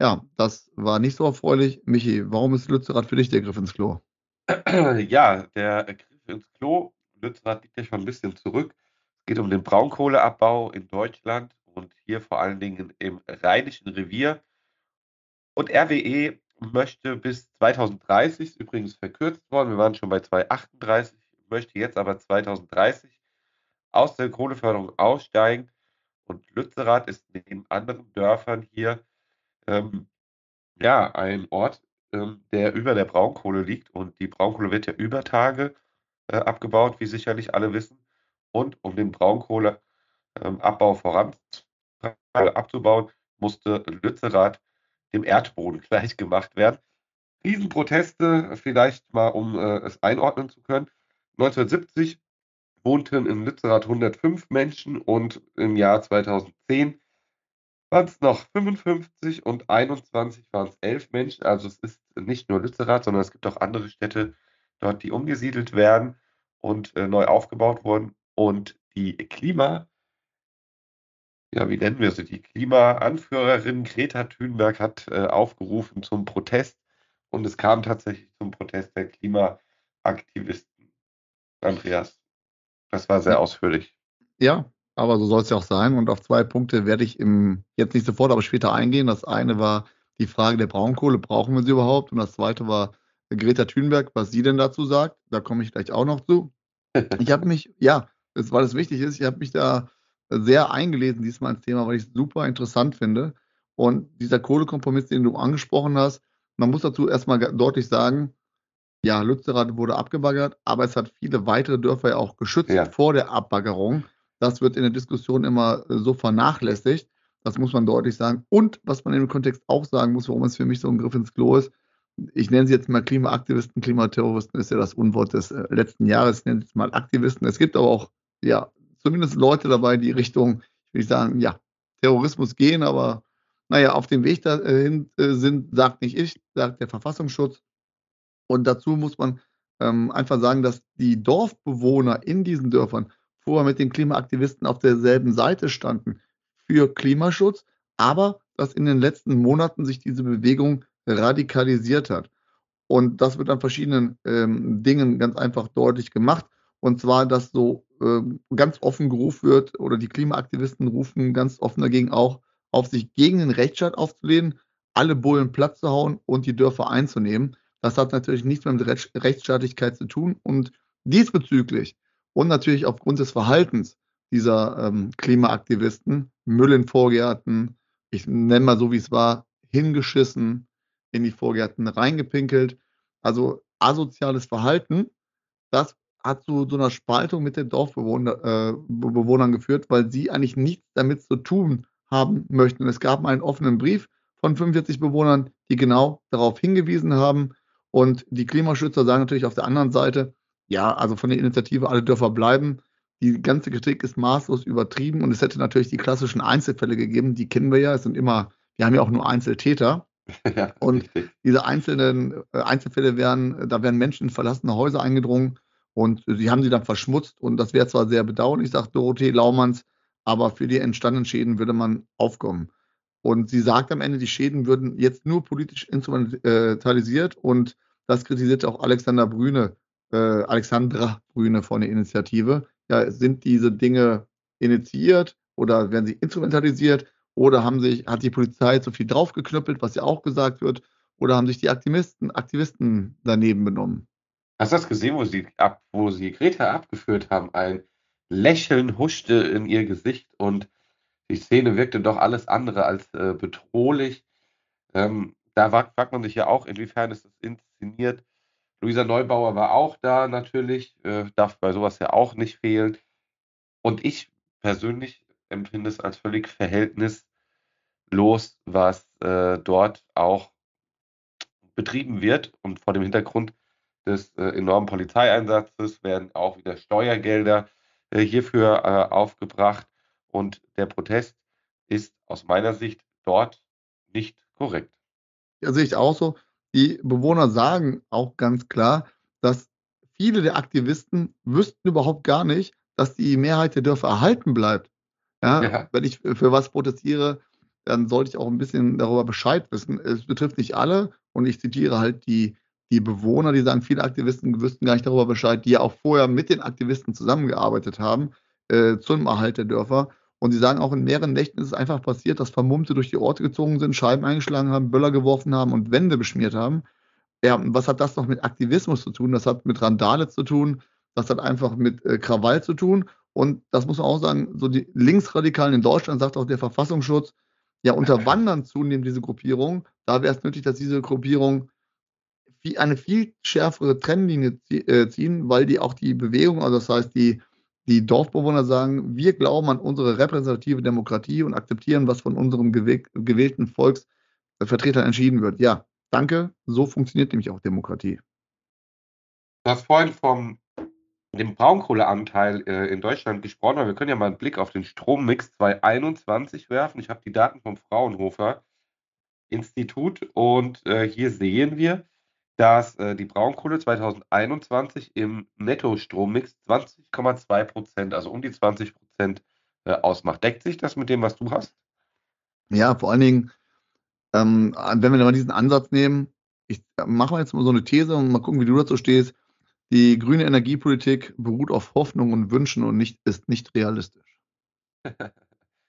Ja, das war nicht so erfreulich. Michi, warum ist Lützerath für dich der Griff ins Klo? Ja, der Griff ins Klo, Lützerath liegt ja schon ein bisschen zurück. Es geht um den Braunkohleabbau in Deutschland und hier vor allen Dingen im Rheinischen Revier. Und RWE möchte bis 2030, ist übrigens verkürzt worden, wir waren schon bei 2038, möchte jetzt aber 2030 aus der Kohleförderung aussteigen. Und Lützerath ist neben anderen Dörfern hier ähm, ja ein Ort, ähm, der über der Braunkohle liegt. Und die Braunkohle wird ja über Tage äh, abgebaut, wie sicherlich alle wissen. Und um den Braunkohleabbau ähm, voran abzubauen, musste Lützerath dem Erdboden gleichgemacht werden. Riesenproteste, vielleicht mal, um äh, es einordnen zu können. 1970 wohnten in Lützerath 105 Menschen und im Jahr 2010 waren es noch 55 und 21 waren es 11 Menschen. Also es ist nicht nur Lützerath, sondern es gibt auch andere Städte dort, die umgesiedelt werden und äh, neu aufgebaut wurden. Und die Klima, ja, wie nennen wir sie? Die Klimaanführerin Greta Thunberg hat äh, aufgerufen zum Protest und es kam tatsächlich zum Protest der Klimaaktivisten. Andreas. Das war sehr ausführlich. Ja, aber so soll es ja auch sein. Und auf zwei Punkte werde ich im, jetzt nicht sofort, aber später eingehen. Das eine war die Frage der Braunkohle, brauchen wir sie überhaupt? Und das zweite war Greta Thunberg, was sie denn dazu sagt. Da komme ich gleich auch noch zu. Ich habe mich, ja, das, weil es wichtig ist, ich habe mich da sehr eingelesen diesmal ins Thema, weil ich es super interessant finde. Und dieser Kohlekompromiss, den du angesprochen hast, man muss dazu erstmal deutlich sagen, ja, Lützerath wurde abgebaggert, aber es hat viele weitere Dörfer ja auch geschützt ja. vor der Abbaggerung. Das wird in der Diskussion immer äh, so vernachlässigt. Das muss man deutlich sagen. Und was man dem Kontext auch sagen muss, warum es für mich so ein Griff ins Klo ist, ich nenne sie jetzt mal Klimaaktivisten, Klimaterroristen ist ja das Unwort des äh, letzten Jahres, ich nenne sie jetzt mal Aktivisten. Es gibt aber auch, ja, zumindest Leute dabei, die Richtung, ich will sagen, ja, Terrorismus gehen, aber naja, auf dem Weg dahin äh, sind, sagt nicht ich, sagt der Verfassungsschutz. Und dazu muss man ähm, einfach sagen, dass die Dorfbewohner in diesen Dörfern vorher mit den Klimaaktivisten auf derselben Seite standen für Klimaschutz, aber dass in den letzten Monaten sich diese Bewegung radikalisiert hat. Und das wird an verschiedenen ähm, Dingen ganz einfach deutlich gemacht. Und zwar, dass so äh, ganz offen gerufen wird oder die Klimaaktivisten rufen ganz offen dagegen auch auf sich gegen den Rechtsstaat aufzulehnen, alle Bullen platt zu hauen und die Dörfer einzunehmen. Das hat natürlich nichts mit Rechtsstaatlichkeit zu tun. Und diesbezüglich und natürlich aufgrund des Verhaltens dieser ähm, Klimaaktivisten, Müll in Vorgärten, ich nenne mal so, wie es war, hingeschissen, in die Vorgärten reingepinkelt. Also asoziales Verhalten, das hat zu so einer Spaltung mit den Dorfbewohnern äh, geführt, weil sie eigentlich nichts damit zu tun haben möchten. Es gab einen offenen Brief von 45 Bewohnern, die genau darauf hingewiesen haben. Und die Klimaschützer sagen natürlich auf der anderen Seite, ja, also von der Initiative Alle Dörfer bleiben. Die ganze Kritik ist maßlos übertrieben und es hätte natürlich die klassischen Einzelfälle gegeben, die kennen wir ja. Es sind immer, wir haben ja auch nur Einzeltäter. Ja, und richtig. diese einzelnen äh, Einzelfälle wären, da wären Menschen in verlassene Häuser eingedrungen und sie haben sie dann verschmutzt und das wäre zwar sehr bedauerlich, sagt Dorothee Laumanns, aber für die entstandenen Schäden würde man aufkommen. Und sie sagt am Ende, die Schäden würden jetzt nur politisch instrumentalisiert und das kritisierte auch Alexander Brüne, äh, Alexandra Brüne von der Initiative. Ja, sind diese Dinge initiiert oder werden sie instrumentalisiert oder haben sich, hat die Polizei zu viel draufgeknüppelt, was ja auch gesagt wird, oder haben sich die Aktivisten, Aktivisten daneben benommen? Hast du das gesehen, wo sie, ab, wo sie Greta abgeführt haben? Ein Lächeln huschte in ihr Gesicht und die Szene wirkte doch alles andere als äh, bedrohlich. Ähm, da fragt man sich ja auch, inwiefern ist das inszeniert. Luisa Neubauer war auch da natürlich, äh, darf bei sowas ja auch nicht fehlen. Und ich persönlich empfinde es als völlig verhältnislos, was äh, dort auch betrieben wird. Und vor dem Hintergrund des äh, enormen Polizeieinsatzes werden auch wieder Steuergelder äh, hierfür äh, aufgebracht. Und der Protest ist aus meiner Sicht dort nicht korrekt. Ja, sehe ich auch so. Die Bewohner sagen auch ganz klar, dass viele der Aktivisten wüssten überhaupt gar nicht, dass die Mehrheit der Dörfer erhalten bleibt. Ja, ja. Wenn ich für was protestiere, dann sollte ich auch ein bisschen darüber Bescheid wissen. Es betrifft nicht alle und ich zitiere halt die, die Bewohner, die sagen, viele Aktivisten wüssten gar nicht darüber Bescheid, die ja auch vorher mit den Aktivisten zusammengearbeitet haben äh, zum Erhalt der Dörfer. Und sie sagen auch, in mehreren Nächten ist es einfach passiert, dass Vermummte durch die Orte gezogen sind, Scheiben eingeschlagen haben, Böller geworfen haben und Wände beschmiert haben. Ja, was hat das noch mit Aktivismus zu tun? Das hat mit Randale zu tun. Das hat einfach mit äh, Krawall zu tun. Und das muss man auch sagen, so die Linksradikalen in Deutschland, sagt auch der Verfassungsschutz, ja, unterwandern zunehmend diese Gruppierung. Da wäre es nötig, dass diese Gruppierung eine viel schärfere Trennlinie äh, ziehen, weil die auch die Bewegung, also das heißt, die die Dorfbewohner sagen, wir glauben an unsere repräsentative Demokratie und akzeptieren, was von unserem gewählten Volksvertretern entschieden wird. Ja, danke. So funktioniert nämlich auch Demokratie. Du hast vorhin vom dem Braunkohleanteil äh, in Deutschland gesprochen, aber wir können ja mal einen Blick auf den Strommix 2021 werfen. Ich habe die Daten vom Fraunhofer Institut und äh, hier sehen wir, dass äh, die Braunkohle 2021 im Nettostrommix 20,2 Prozent, also um die 20 Prozent äh, ausmacht. Deckt sich das mit dem, was du hast? Ja, vor allen Dingen, ähm, wenn wir mal diesen Ansatz nehmen, ich mache jetzt mal so eine These und mal gucken, wie du dazu stehst. Die grüne Energiepolitik beruht auf Hoffnung und Wünschen und nicht, ist nicht realistisch.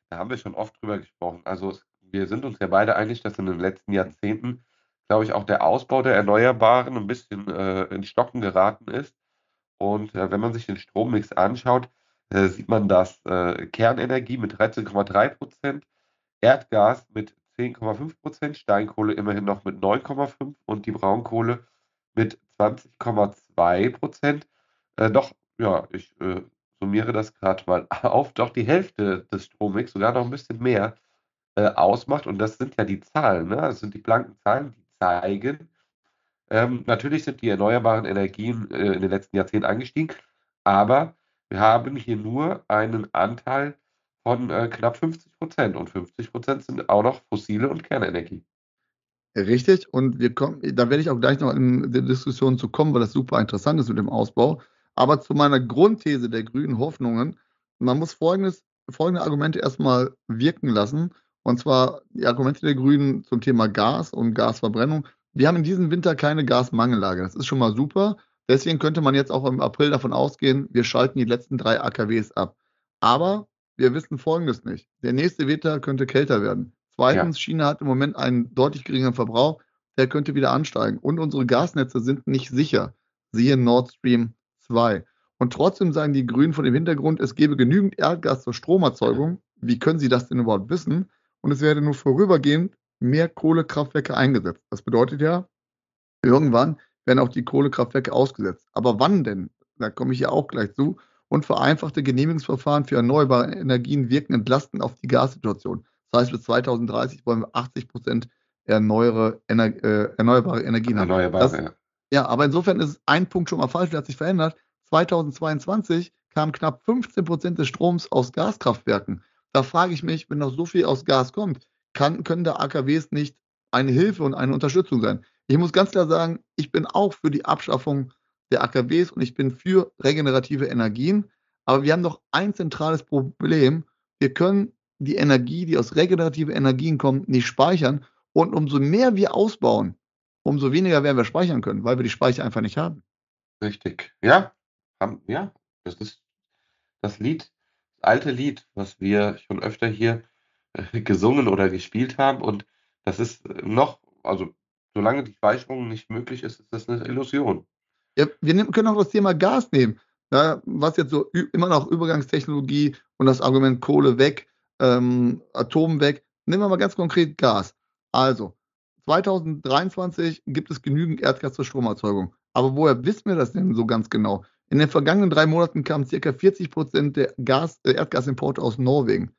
Da haben wir schon oft drüber gesprochen. Also wir sind uns ja beide einig, dass in den letzten Jahrzehnten, glaube ich, auch der Ausbau der Erneuerbaren ein bisschen äh, in Stocken geraten ist. Und äh, wenn man sich den Strommix anschaut, äh, sieht man, dass äh, Kernenergie mit 13,3 Prozent, Erdgas mit 10,5 Prozent, Steinkohle immerhin noch mit 9,5 und die Braunkohle mit 20,2 Prozent. Äh, doch, ja, ich äh, summiere das gerade mal auf, doch die Hälfte des Strommix, sogar noch ein bisschen mehr, ausmacht. Und das sind ja die Zahlen, ne? Das sind die blanken Zahlen, die zeigen, ähm, natürlich sind die erneuerbaren Energien äh, in den letzten Jahrzehnten angestiegen, aber wir haben hier nur einen Anteil von äh, knapp 50 Prozent und 50 Prozent sind auch noch fossile und Kernenergie. Richtig, und wir kommen, da werde ich auch gleich noch in die Diskussion zu kommen, weil das super interessant ist mit dem Ausbau. Aber zu meiner Grundthese der grünen Hoffnungen, man muss folgendes, folgende Argumente erstmal wirken lassen. Und zwar die Argumente der Grünen zum Thema Gas und Gasverbrennung. Wir haben in diesem Winter keine Gasmangellage. Das ist schon mal super. Deswegen könnte man jetzt auch im April davon ausgehen, wir schalten die letzten drei AKWs ab. Aber wir wissen Folgendes nicht. Der nächste Winter könnte kälter werden. Zweitens, ja. China hat im Moment einen deutlich geringeren Verbrauch. Der könnte wieder ansteigen. Und unsere Gasnetze sind nicht sicher. Siehe Nord Stream 2. Und trotzdem sagen die Grünen vor dem Hintergrund, es gebe genügend Erdgas zur Stromerzeugung. Wie können sie das denn überhaupt wissen? Und es werde nur vorübergehend mehr Kohlekraftwerke eingesetzt. Das bedeutet ja, irgendwann werden auch die Kohlekraftwerke ausgesetzt. Aber wann denn? Da komme ich ja auch gleich zu. Und vereinfachte Genehmigungsverfahren für erneuerbare Energien wirken entlastend auf die Gassituation. Das heißt, bis 2030 wollen wir 80 Prozent erneuerbare, Ener äh, erneuerbare Energien haben. Erneuerbare, das, ja. Ja, aber insofern ist ein Punkt schon mal falsch, der hat sich verändert. 2022 kamen knapp 15 Prozent des Stroms aus Gaskraftwerken. Da frage ich mich, wenn noch so viel aus Gas kommt, kann, können da AKWs nicht eine Hilfe und eine Unterstützung sein? Ich muss ganz klar sagen, ich bin auch für die Abschaffung der AKWs und ich bin für regenerative Energien. Aber wir haben noch ein zentrales Problem. Wir können die Energie, die aus regenerativen Energien kommt, nicht speichern. Und umso mehr wir ausbauen, umso weniger werden wir speichern können, weil wir die Speicher einfach nicht haben. Richtig. Ja, ja, das ist das Lied, alte Lied, was wir schon öfter hier äh, gesungen oder gespielt haben. Und das ist noch, also solange die Speicherung nicht möglich ist, ist das eine Illusion. Ja, wir können auch das Thema Gas nehmen. Ja, was jetzt so immer noch Übergangstechnologie und das Argument Kohle weg, ähm, Atom weg. Nehmen wir mal ganz konkret Gas. Also, 2023 gibt es genügend Erdgas zur Stromerzeugung. Aber woher wissen wir das denn so ganz genau? In den vergangenen drei Monaten kamen ca. 40 Prozent der Gas, äh, Erdgasimporte aus Norwegen.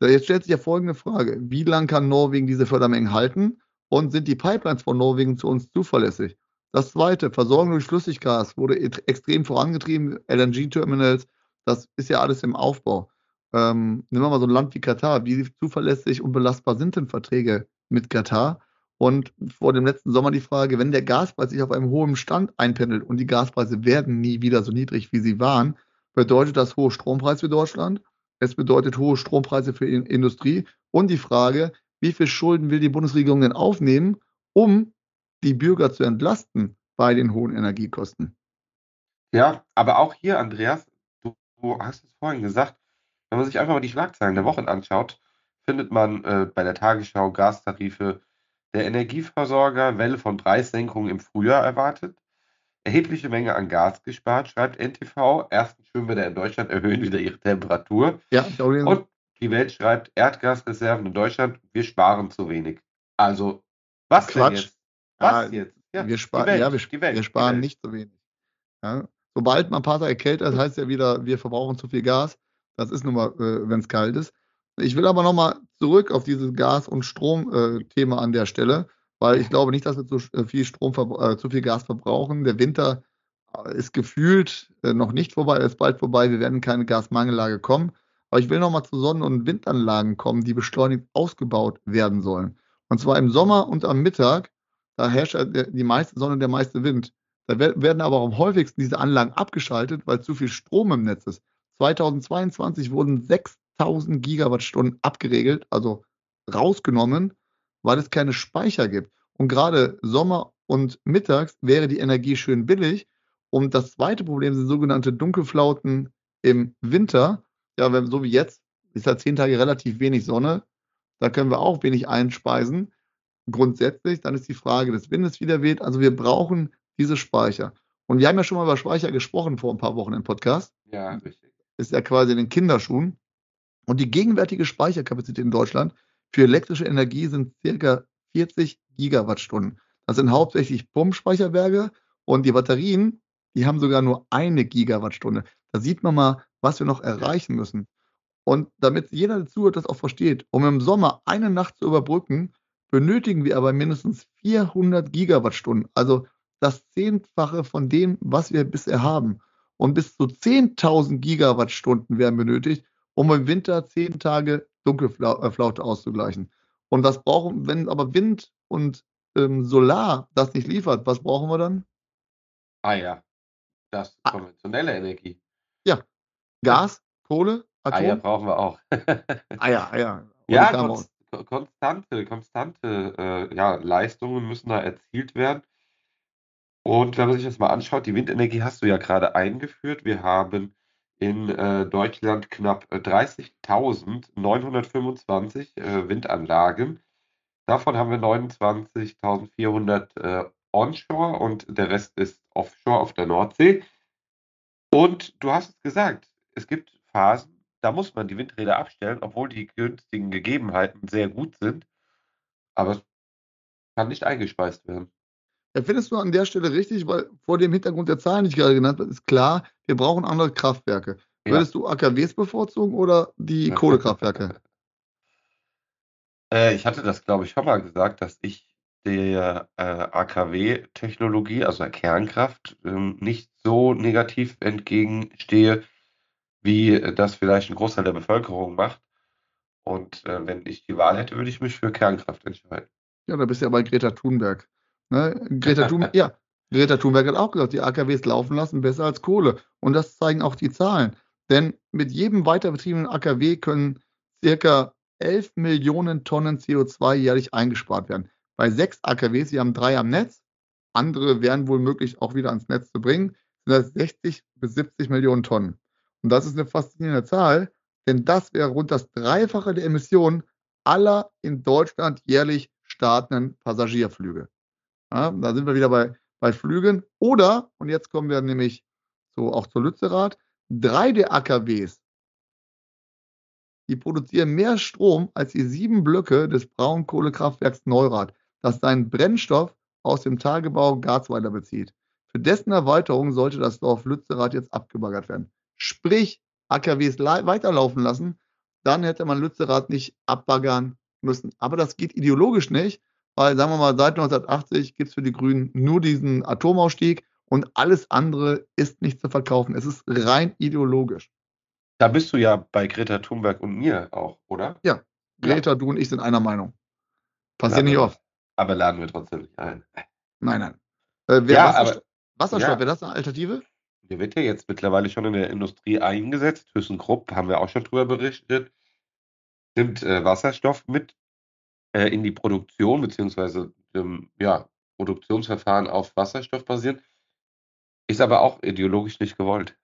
Jetzt stellt sich ja folgende Frage. Wie lange kann Norwegen diese Fördermengen halten? Und sind die Pipelines von Norwegen zu uns zuverlässig? Das zweite, Versorgung durch Flüssiggas wurde extrem vorangetrieben. LNG-Terminals, das ist ja alles im Aufbau. Ähm, nehmen wir mal so ein Land wie Katar. Wie zuverlässig und belastbar sind denn Verträge mit Katar? Und vor dem letzten Sommer die Frage, wenn der Gaspreis sich auf einem hohen Stand einpendelt und die Gaspreise werden nie wieder so niedrig, wie sie waren, bedeutet das hohe Strompreis für Deutschland. Es bedeutet hohe Strompreise für die Industrie und die Frage, wie viel Schulden will die Bundesregierung denn aufnehmen, um die Bürger zu entlasten bei den hohen Energiekosten? Ja, aber auch hier, Andreas, du, du hast es vorhin gesagt, wenn man sich einfach mal die Schlagzeilen der Woche anschaut, findet man äh, bei der Tagesschau Gastarife der Energieversorger Welle von Preissenkungen im Frühjahr erwartet. Erhebliche Menge an Gas gespart, schreibt NTV. Ersten Schwimmbäder in Deutschland erhöhen wieder ihre Temperatur. Ja, Und die Welt schreibt Erdgasreserven in Deutschland, wir sparen zu wenig. Also, was Quatsch. denn jetzt? Was ja, jetzt? Ja, wir, sparen, Welt, ja, wir, Welt, wir sparen nicht zu wenig. Ja. Sobald man ein paar Tage kälter ist, heißt ja wieder, wir verbrauchen zu viel Gas. Das ist nun mal, äh, wenn es kalt ist. Ich will aber nochmal zurück auf dieses Gas- und Strom-Thema an der Stelle, weil ich glaube nicht, dass wir zu äh, viel Strom, äh, zu viel Gas verbrauchen. Der Winter äh, ist gefühlt äh, noch nicht vorbei, ist bald vorbei. Wir werden keine Gasmangellage kommen. Aber ich will nochmal zu Sonnen- und Windanlagen kommen, die beschleunigt ausgebaut werden sollen. Und zwar im Sommer und am Mittag, da herrscht die meiste Sonne, der meiste Wind. Da werden aber am häufigsten diese Anlagen abgeschaltet, weil zu viel Strom im Netz ist. 2022 wurden 6000 Gigawattstunden abgeregelt, also rausgenommen, weil es keine Speicher gibt. Und gerade Sommer und mittags wäre die Energie schön billig. Und das zweite Problem sind sogenannte Dunkelflauten im Winter. Ja, wenn, so wie jetzt, ist halt zehn Tage relativ wenig Sonne. Da können wir auch wenig einspeisen. Grundsätzlich, dann ist die Frage des Windes wieder weht. Also wir brauchen diese Speicher. Und wir haben ja schon mal über Speicher gesprochen vor ein paar Wochen im Podcast. Ja, richtig. Ist ja quasi in den Kinderschuhen. Und die gegenwärtige Speicherkapazität in Deutschland für elektrische Energie sind circa 40 Gigawattstunden. Das sind hauptsächlich Pumpspeicherwerke und die Batterien, die haben sogar nur eine Gigawattstunde. Da sieht man mal, was wir noch erreichen müssen. Und damit jeder, der zuhört, das auch versteht, um im Sommer eine Nacht zu überbrücken, benötigen wir aber mindestens 400 Gigawattstunden. Also das Zehnfache von dem, was wir bisher haben. Und bis zu 10.000 Gigawattstunden werden benötigt, um im Winter zehn Tage Dunkelflaute auszugleichen. Und was brauchen, wenn aber Wind und ähm, Solar das nicht liefert, was brauchen wir dann? Ah ja, das Ah. konventionelle Energie. Ja, Gas, Kohle, Eier Atom. brauchen wir auch. Eier, Eier. Und Ja, kamen konst ko- konstante, konstante äh, ja, Leistungen müssen da erzielt werden. Und wenn man sich das mal anschaut, die Windenergie hast du ja gerade eingeführt. Wir haben in äh, Deutschland knapp äh, 30.925 äh, Windanlagen. Davon haben wir 29.400 äh, onshore und der Rest ist offshore auf der Nordsee. Und du hast es gesagt, es gibt Phasen, da muss man die Windräder abstellen, obwohl die günstigen Gegebenheiten sehr gut sind. Aber es kann nicht eingespeist werden. Ja, findest du an der Stelle richtig, weil vor dem Hintergrund der Zahlen, die ich gerade genannt habe, ist klar, wir brauchen andere Kraftwerke. Ja. Würdest du AKWs bevorzugen oder die Kohlekraftwerke? Äh, ich hatte das, glaube ich, schon mal gesagt, dass ich der äh, AKW-Technologie, also der Kernkraft, ähm, nicht so negativ entgegenstehe, wie äh, das vielleicht ein Großteil der Bevölkerung macht. Und äh, wenn ich die Wahl hätte, würde ich mich für Kernkraft entscheiden. Ja, da bist du ja bei Greta Thunberg. Ne? Greta, Thun ja, Greta Thunberg hat auch gesagt, die AKWs laufen lassen besser als Kohle. Und das zeigen auch die Zahlen. Denn mit jedem weiter betriebenen AKW können circa 11 Millionen Tonnen CO2 jährlich eingespart werden. Bei sechs AKWs, wir haben drei am Netz, andere wären wohl möglich auch wieder ans Netz zu bringen, sind das 60 bis 70 Millionen Tonnen. Und das ist eine faszinierende Zahl, denn das wäre rund das Dreifache der Emissionen aller in Deutschland jährlich startenden Passagierflüge. Ja, da sind wir wieder bei, bei Flügen. Oder, und jetzt kommen wir nämlich so auch zur Lützerath, drei der AKWs, die produzieren mehr Strom als die sieben Blöcke des Braunkohlekraftwerks Neurath, das seinen Brennstoff aus dem Tagebau Garzweiler bezieht. Für dessen Erweiterung sollte das Dorf Lützerath jetzt abgebaggert werden. Sprich, AKWs weiterlaufen lassen, dann hätte man Lützerath nicht abbaggern müssen. Aber das geht ideologisch nicht, weil, sagen wir mal, seit 1980 gibt es für die Grünen nur diesen Atomausstieg und alles andere ist nicht zu verkaufen. Es ist rein ideologisch. Da bist du ja bei Greta Thunberg und mir auch, oder? Ja, Greta, ja. du und ich sind einer Meinung. Passiert nicht oft. Aber laden wir trotzdem nicht ein. Nein, nein. Äh, ja, Wasserstoff, aber, Wasserstoff ja. wäre das eine Alternative? Der wird ja jetzt mittlerweile schon in der Industrie eingesetzt. ThyssenKrupp haben wir auch schon drüber berichtet. Nimmt äh, Wasserstoff mit äh, in die Produktion, beziehungsweise ähm, ja, Produktionsverfahren auf Wasserstoff basieren. Ist aber auch ideologisch nicht gewollt.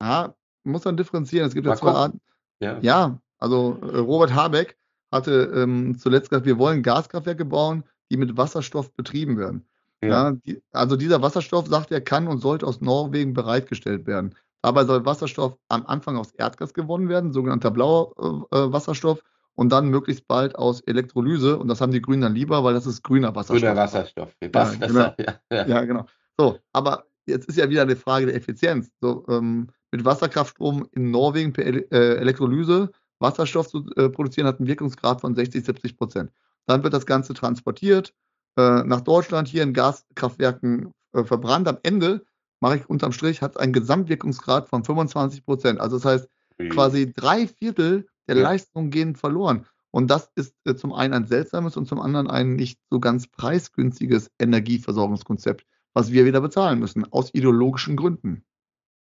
Ja, muss man differenzieren. Es gibt ja Mal zwei gucken. Arten. Ja. Ja, also äh, Robert Habeck hatte ähm, zuletzt gesagt, wir wollen Gaskraftwerke bauen, die mit Wasserstoff betrieben werden. Ja. Ja, die, also dieser Wasserstoff, sagt er, kann und sollte aus Norwegen bereitgestellt werden. Dabei soll Wasserstoff am Anfang aus Erdgas gewonnen werden, sogenannter blauer äh, äh, Wasserstoff, und dann möglichst bald aus Elektrolyse. Und das haben die Grünen dann lieber, weil das ist grüner Wasserstoff. Grüner Wasserstoff. Viel besser. genau. Ja, ja. Ja, genau. So, aber jetzt ist ja wieder eine Frage der Effizienz. So, ähm, mit Wasserkraftstrom in Norwegen per Ele äh, Elektrolyse Wasserstoff zu äh, produzieren, hat einen Wirkungsgrad von 60, 70 Prozent. Dann wird das Ganze transportiert äh, nach Deutschland, hier in Gaskraftwerken äh, verbrannt. Am Ende, mache ich unterm Strich, hat es einen Gesamtwirkungsgrad von 25 Prozent. Also das heißt, quasi drei Viertel der Ja. Leistung gehen verloren. Und das ist äh, zum einen ein seltsames und zum anderen ein nicht so ganz preisgünstiges Energieversorgungskonzept, was wir wieder bezahlen müssen, aus ideologischen Gründen.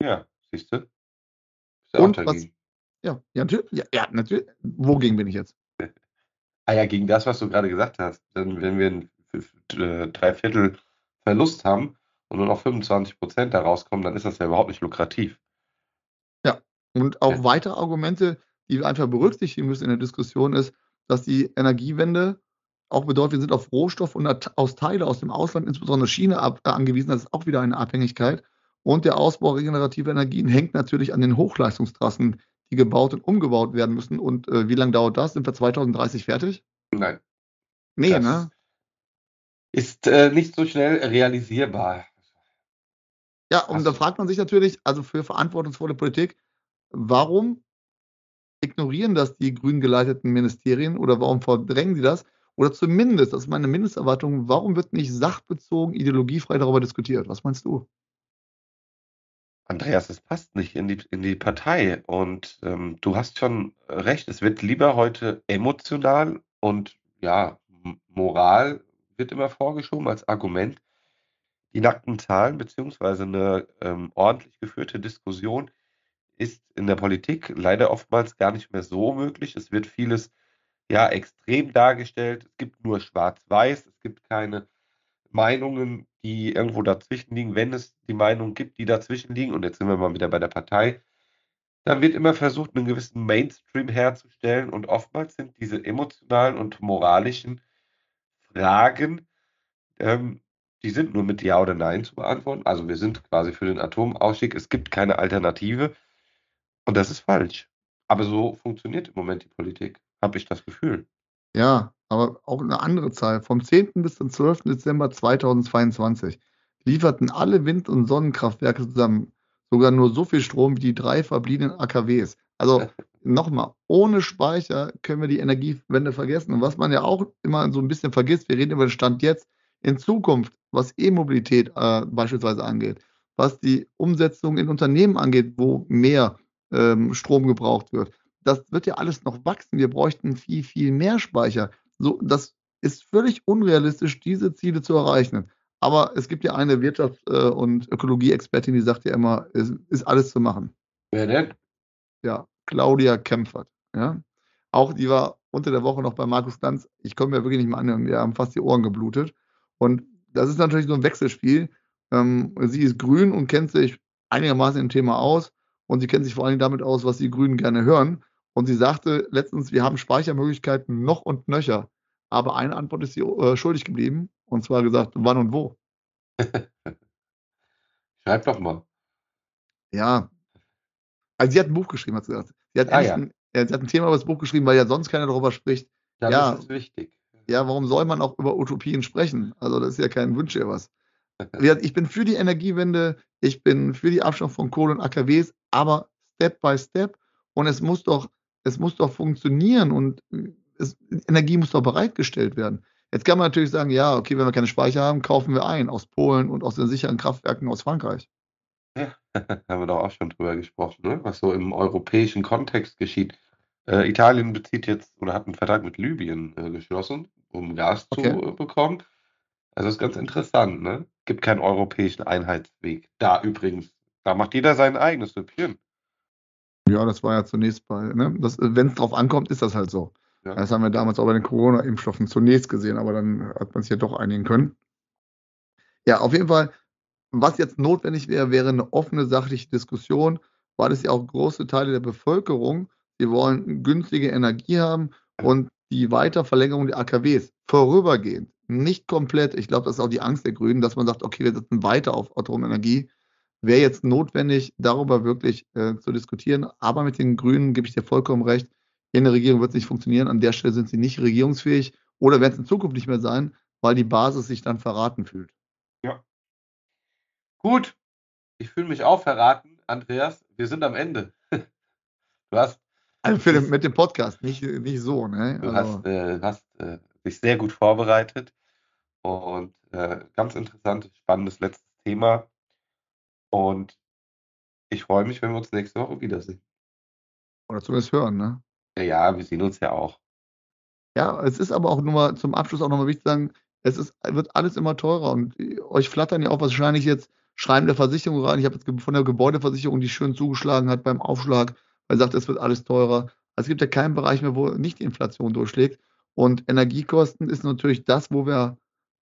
Ja, siehst du? Und was-? Ja, ja, natürlich. Ja, ja, natürlich. Wogegen bin ich jetzt? Ah ja, gegen das, was du gerade gesagt hast. Denn wenn wir ein f- f- äh, Dreiviertel Verlust haben und nur noch 25 Prozent da rauskommen, dann ist das ja überhaupt nicht lukrativ. Und auch Ja. weitere Argumente, die wir einfach berücksichtigen müssen in der Diskussion, ist, dass die Energiewende auch bedeutet, wir sind auf Rohstoff und aus Teile aus dem Ausland, insbesondere China, äh, angewiesen. Das ist auch wieder eine Abhängigkeit. Und der Ausbau regenerativer Energien hängt natürlich an den Hochleistungstrassen, die gebaut und umgebaut werden müssen. Und äh, wie lange dauert das? Sind wir 2030 fertig? Nein. Nee, das ne? Ist äh, nicht so schnell realisierbar. Ja, und da fragt man sich natürlich, also für verantwortungsvolle Politik, warum ignorieren das die grün geleiteten Ministerien oder warum verdrängen sie das? Oder zumindest, das ist meine Mindesterwartung, warum wird nicht sachbezogen, ideologiefrei darüber diskutiert? Was meinst du? Andreas, es passt nicht in die, in die Partei. Und ähm, du hast schon recht, es wird lieber heute emotional und ja, Moral wird immer vorgeschoben als Argument. Die nackten Zahlen beziehungsweise eine ähm, ordentlich geführte Diskussion ist in der Politik leider oftmals gar nicht mehr so möglich. Es wird vieles ja extrem dargestellt. Es gibt nur Schwarz-Weiß. Es gibt keine Meinungen, die irgendwo dazwischen liegen. Wenn es die Meinungen gibt, die dazwischen liegen, und jetzt sind wir mal wieder bei der Partei, dann wird immer versucht, einen gewissen Mainstream herzustellen. Und oftmals sind diese emotionalen und moralischen Fragen, ähm, die sind nur mit Ja oder Nein zu beantworten. Also wir sind quasi für den Atomausstieg. Es gibt keine Alternative. Und das ist falsch. Aber so funktioniert im Moment die Politik, habe ich das Gefühl. Ja, aber auch eine andere Zahl. Vom 10. bis zum 12. Dezember 2022 lieferten alle Wind- und Sonnenkraftwerke zusammen sogar nur so viel Strom wie die drei verbliebenen AKWs. Also nochmal, ohne Speicher können wir die Energiewende vergessen. Und was man ja auch immer so ein bisschen vergisst, wir reden über den Stand jetzt, in Zukunft, was E-Mobilität äh, beispielsweise angeht, was die Umsetzung in Unternehmen angeht, wo mehr ähm, Strom gebraucht wird, das wird ja alles noch wachsen. Wir bräuchten viel, viel mehr Speicher. So, das ist völlig unrealistisch, diese Ziele zu erreichen. Aber es gibt ja eine Wirtschafts- äh, und Ökologie-Expertin, die sagt ja immer, es ist alles zu machen. Wer denn? Ja, Claudia Kempfert. Ja. Auch die war unter der Woche noch bei Markus Lanz. Ich komme mir wirklich nicht mehr an, wir haben fast die Ohren geblutet. Und das ist natürlich so ein Wechselspiel. Ähm, sie ist grün und kennt sich einigermaßen im Thema aus. Und sie kennt sich vor allem damit aus, was die Grünen gerne hören. Und sie sagte letztens, wir haben Speichermöglichkeiten noch und nöcher. Aber eine Antwort ist sie äh, schuldig geblieben. Und zwar gesagt, wann und wo. Schreib doch mal. Ja. Also sie hat ein Buch geschrieben, hat sie gesagt. Sie hat, Ah, ja. ein, ja, sie hat ein Thema über das Buch geschrieben, weil ja sonst keiner darüber spricht. Dann Ja. ist es wichtig. Ja, warum soll man auch über Utopien sprechen? Also das ist ja kein Wunsch was. Ich bin für die Energiewende, ich bin für die Abschaffung von Kohle und AKWs, aber Step by Step. Und es muss doch, es muss doch funktionieren und es, Energie muss doch bereitgestellt werden. Jetzt kann man natürlich sagen, ja, okay, wenn wir keine Speicher haben, kaufen wir ein aus Polen und aus den sicheren Kraftwerken aus Frankreich. Haben wir doch auch schon drüber gesprochen, ne? was so im europäischen Kontext geschieht. Äh, Italien bezieht jetzt oder hat einen Vertrag mit Libyen äh, geschlossen, um Gas Okay. zu äh, bekommen. Also ist ganz interessant, ne? Gibt keinen europäischen Einheitsweg. Da übrigens, da macht jeder sein eigenes Süppchen. Ja, das war ja zunächst bei, ne? Wenn es drauf ankommt, ist das halt so. Ja. Das haben wir damals auch bei den Corona-Impfstoffen zunächst gesehen, aber dann hat man sich ja doch einigen können. Ja, auf jeden Fall, was jetzt notwendig wäre, wäre eine offene, sachliche Diskussion, weil es ja auch große Teile der Bevölkerung, die wollen günstige Energie haben und die Weiterverlängerung der AKWs vorübergehend, nicht komplett. Ich glaube, das ist auch die Angst der Grünen, dass man sagt, okay, wir setzen weiter auf Atomenergie. Wäre jetzt notwendig, darüber wirklich äh, zu diskutieren. Aber mit den Grünen gebe ich dir vollkommen recht. In der Regierung wird es nicht funktionieren. An der Stelle sind sie nicht regierungsfähig oder werden es in Zukunft nicht mehr sein, weil die Basis sich dann verraten fühlt. Gut, ich fühle mich auch verraten, Andreas. Wir sind am Ende. Du hast, Also für den, mit dem Podcast, nicht, nicht so. Ne? du Also, hast, äh, hast äh, dich sehr gut vorbereitet und äh, ganz interessantes, spannendes letztes Thema. Und ich freue mich, wenn wir uns nächste Woche wiedersehen. oder zumindest hören. Ne? Ja, ja, wir sehen uns ja auch. Ja, es ist aber auch nur mal zum Abschluss auch nochmal wichtig zu sagen, es ist, wird alles immer teurer und euch flattern ja auch wahrscheinlich jetzt Schreiben der Versicherung rein. Ich habe jetzt von der Gebäudeversicherung, die schön zugeschlagen hat beim Aufschlag, weil sie sagt, es wird alles teurer. Also es gibt ja keinen Bereich mehr, wo nicht die Inflation durchschlägt. Und Energiekosten ist natürlich das, wo wir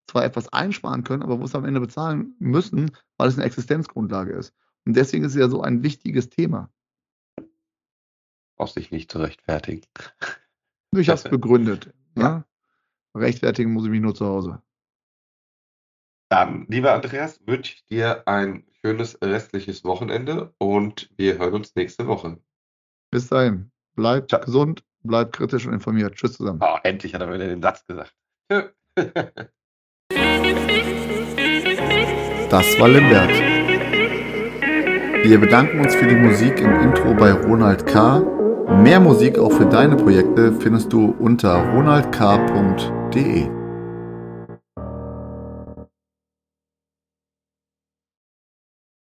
zwar etwas einsparen können, aber wo es am Ende bezahlen müssen, weil es eine Existenzgrundlage ist. Und deswegen ist es ja so ein wichtiges Thema. Brauchst dich nicht zu rechtfertigen. Ich habe es begründet. Ja. Rechtfertigen muss ich mich nur zu Hause. Dann, lieber Andreas, wünsche ich dir ein schönes restliches Wochenende und wir hören uns nächste Woche. Bis dahin. Bleibt Ciao. gesund, bleibt kritisch und informiert. Tschüss zusammen. Oh, endlich hat er wieder den Satz gesagt. Tschö. Das war Limbert. Wir bedanken uns für die Musik im Intro bei Ronald K. Mehr Musik auch für deine Projekte findest du unter ronaldk.de.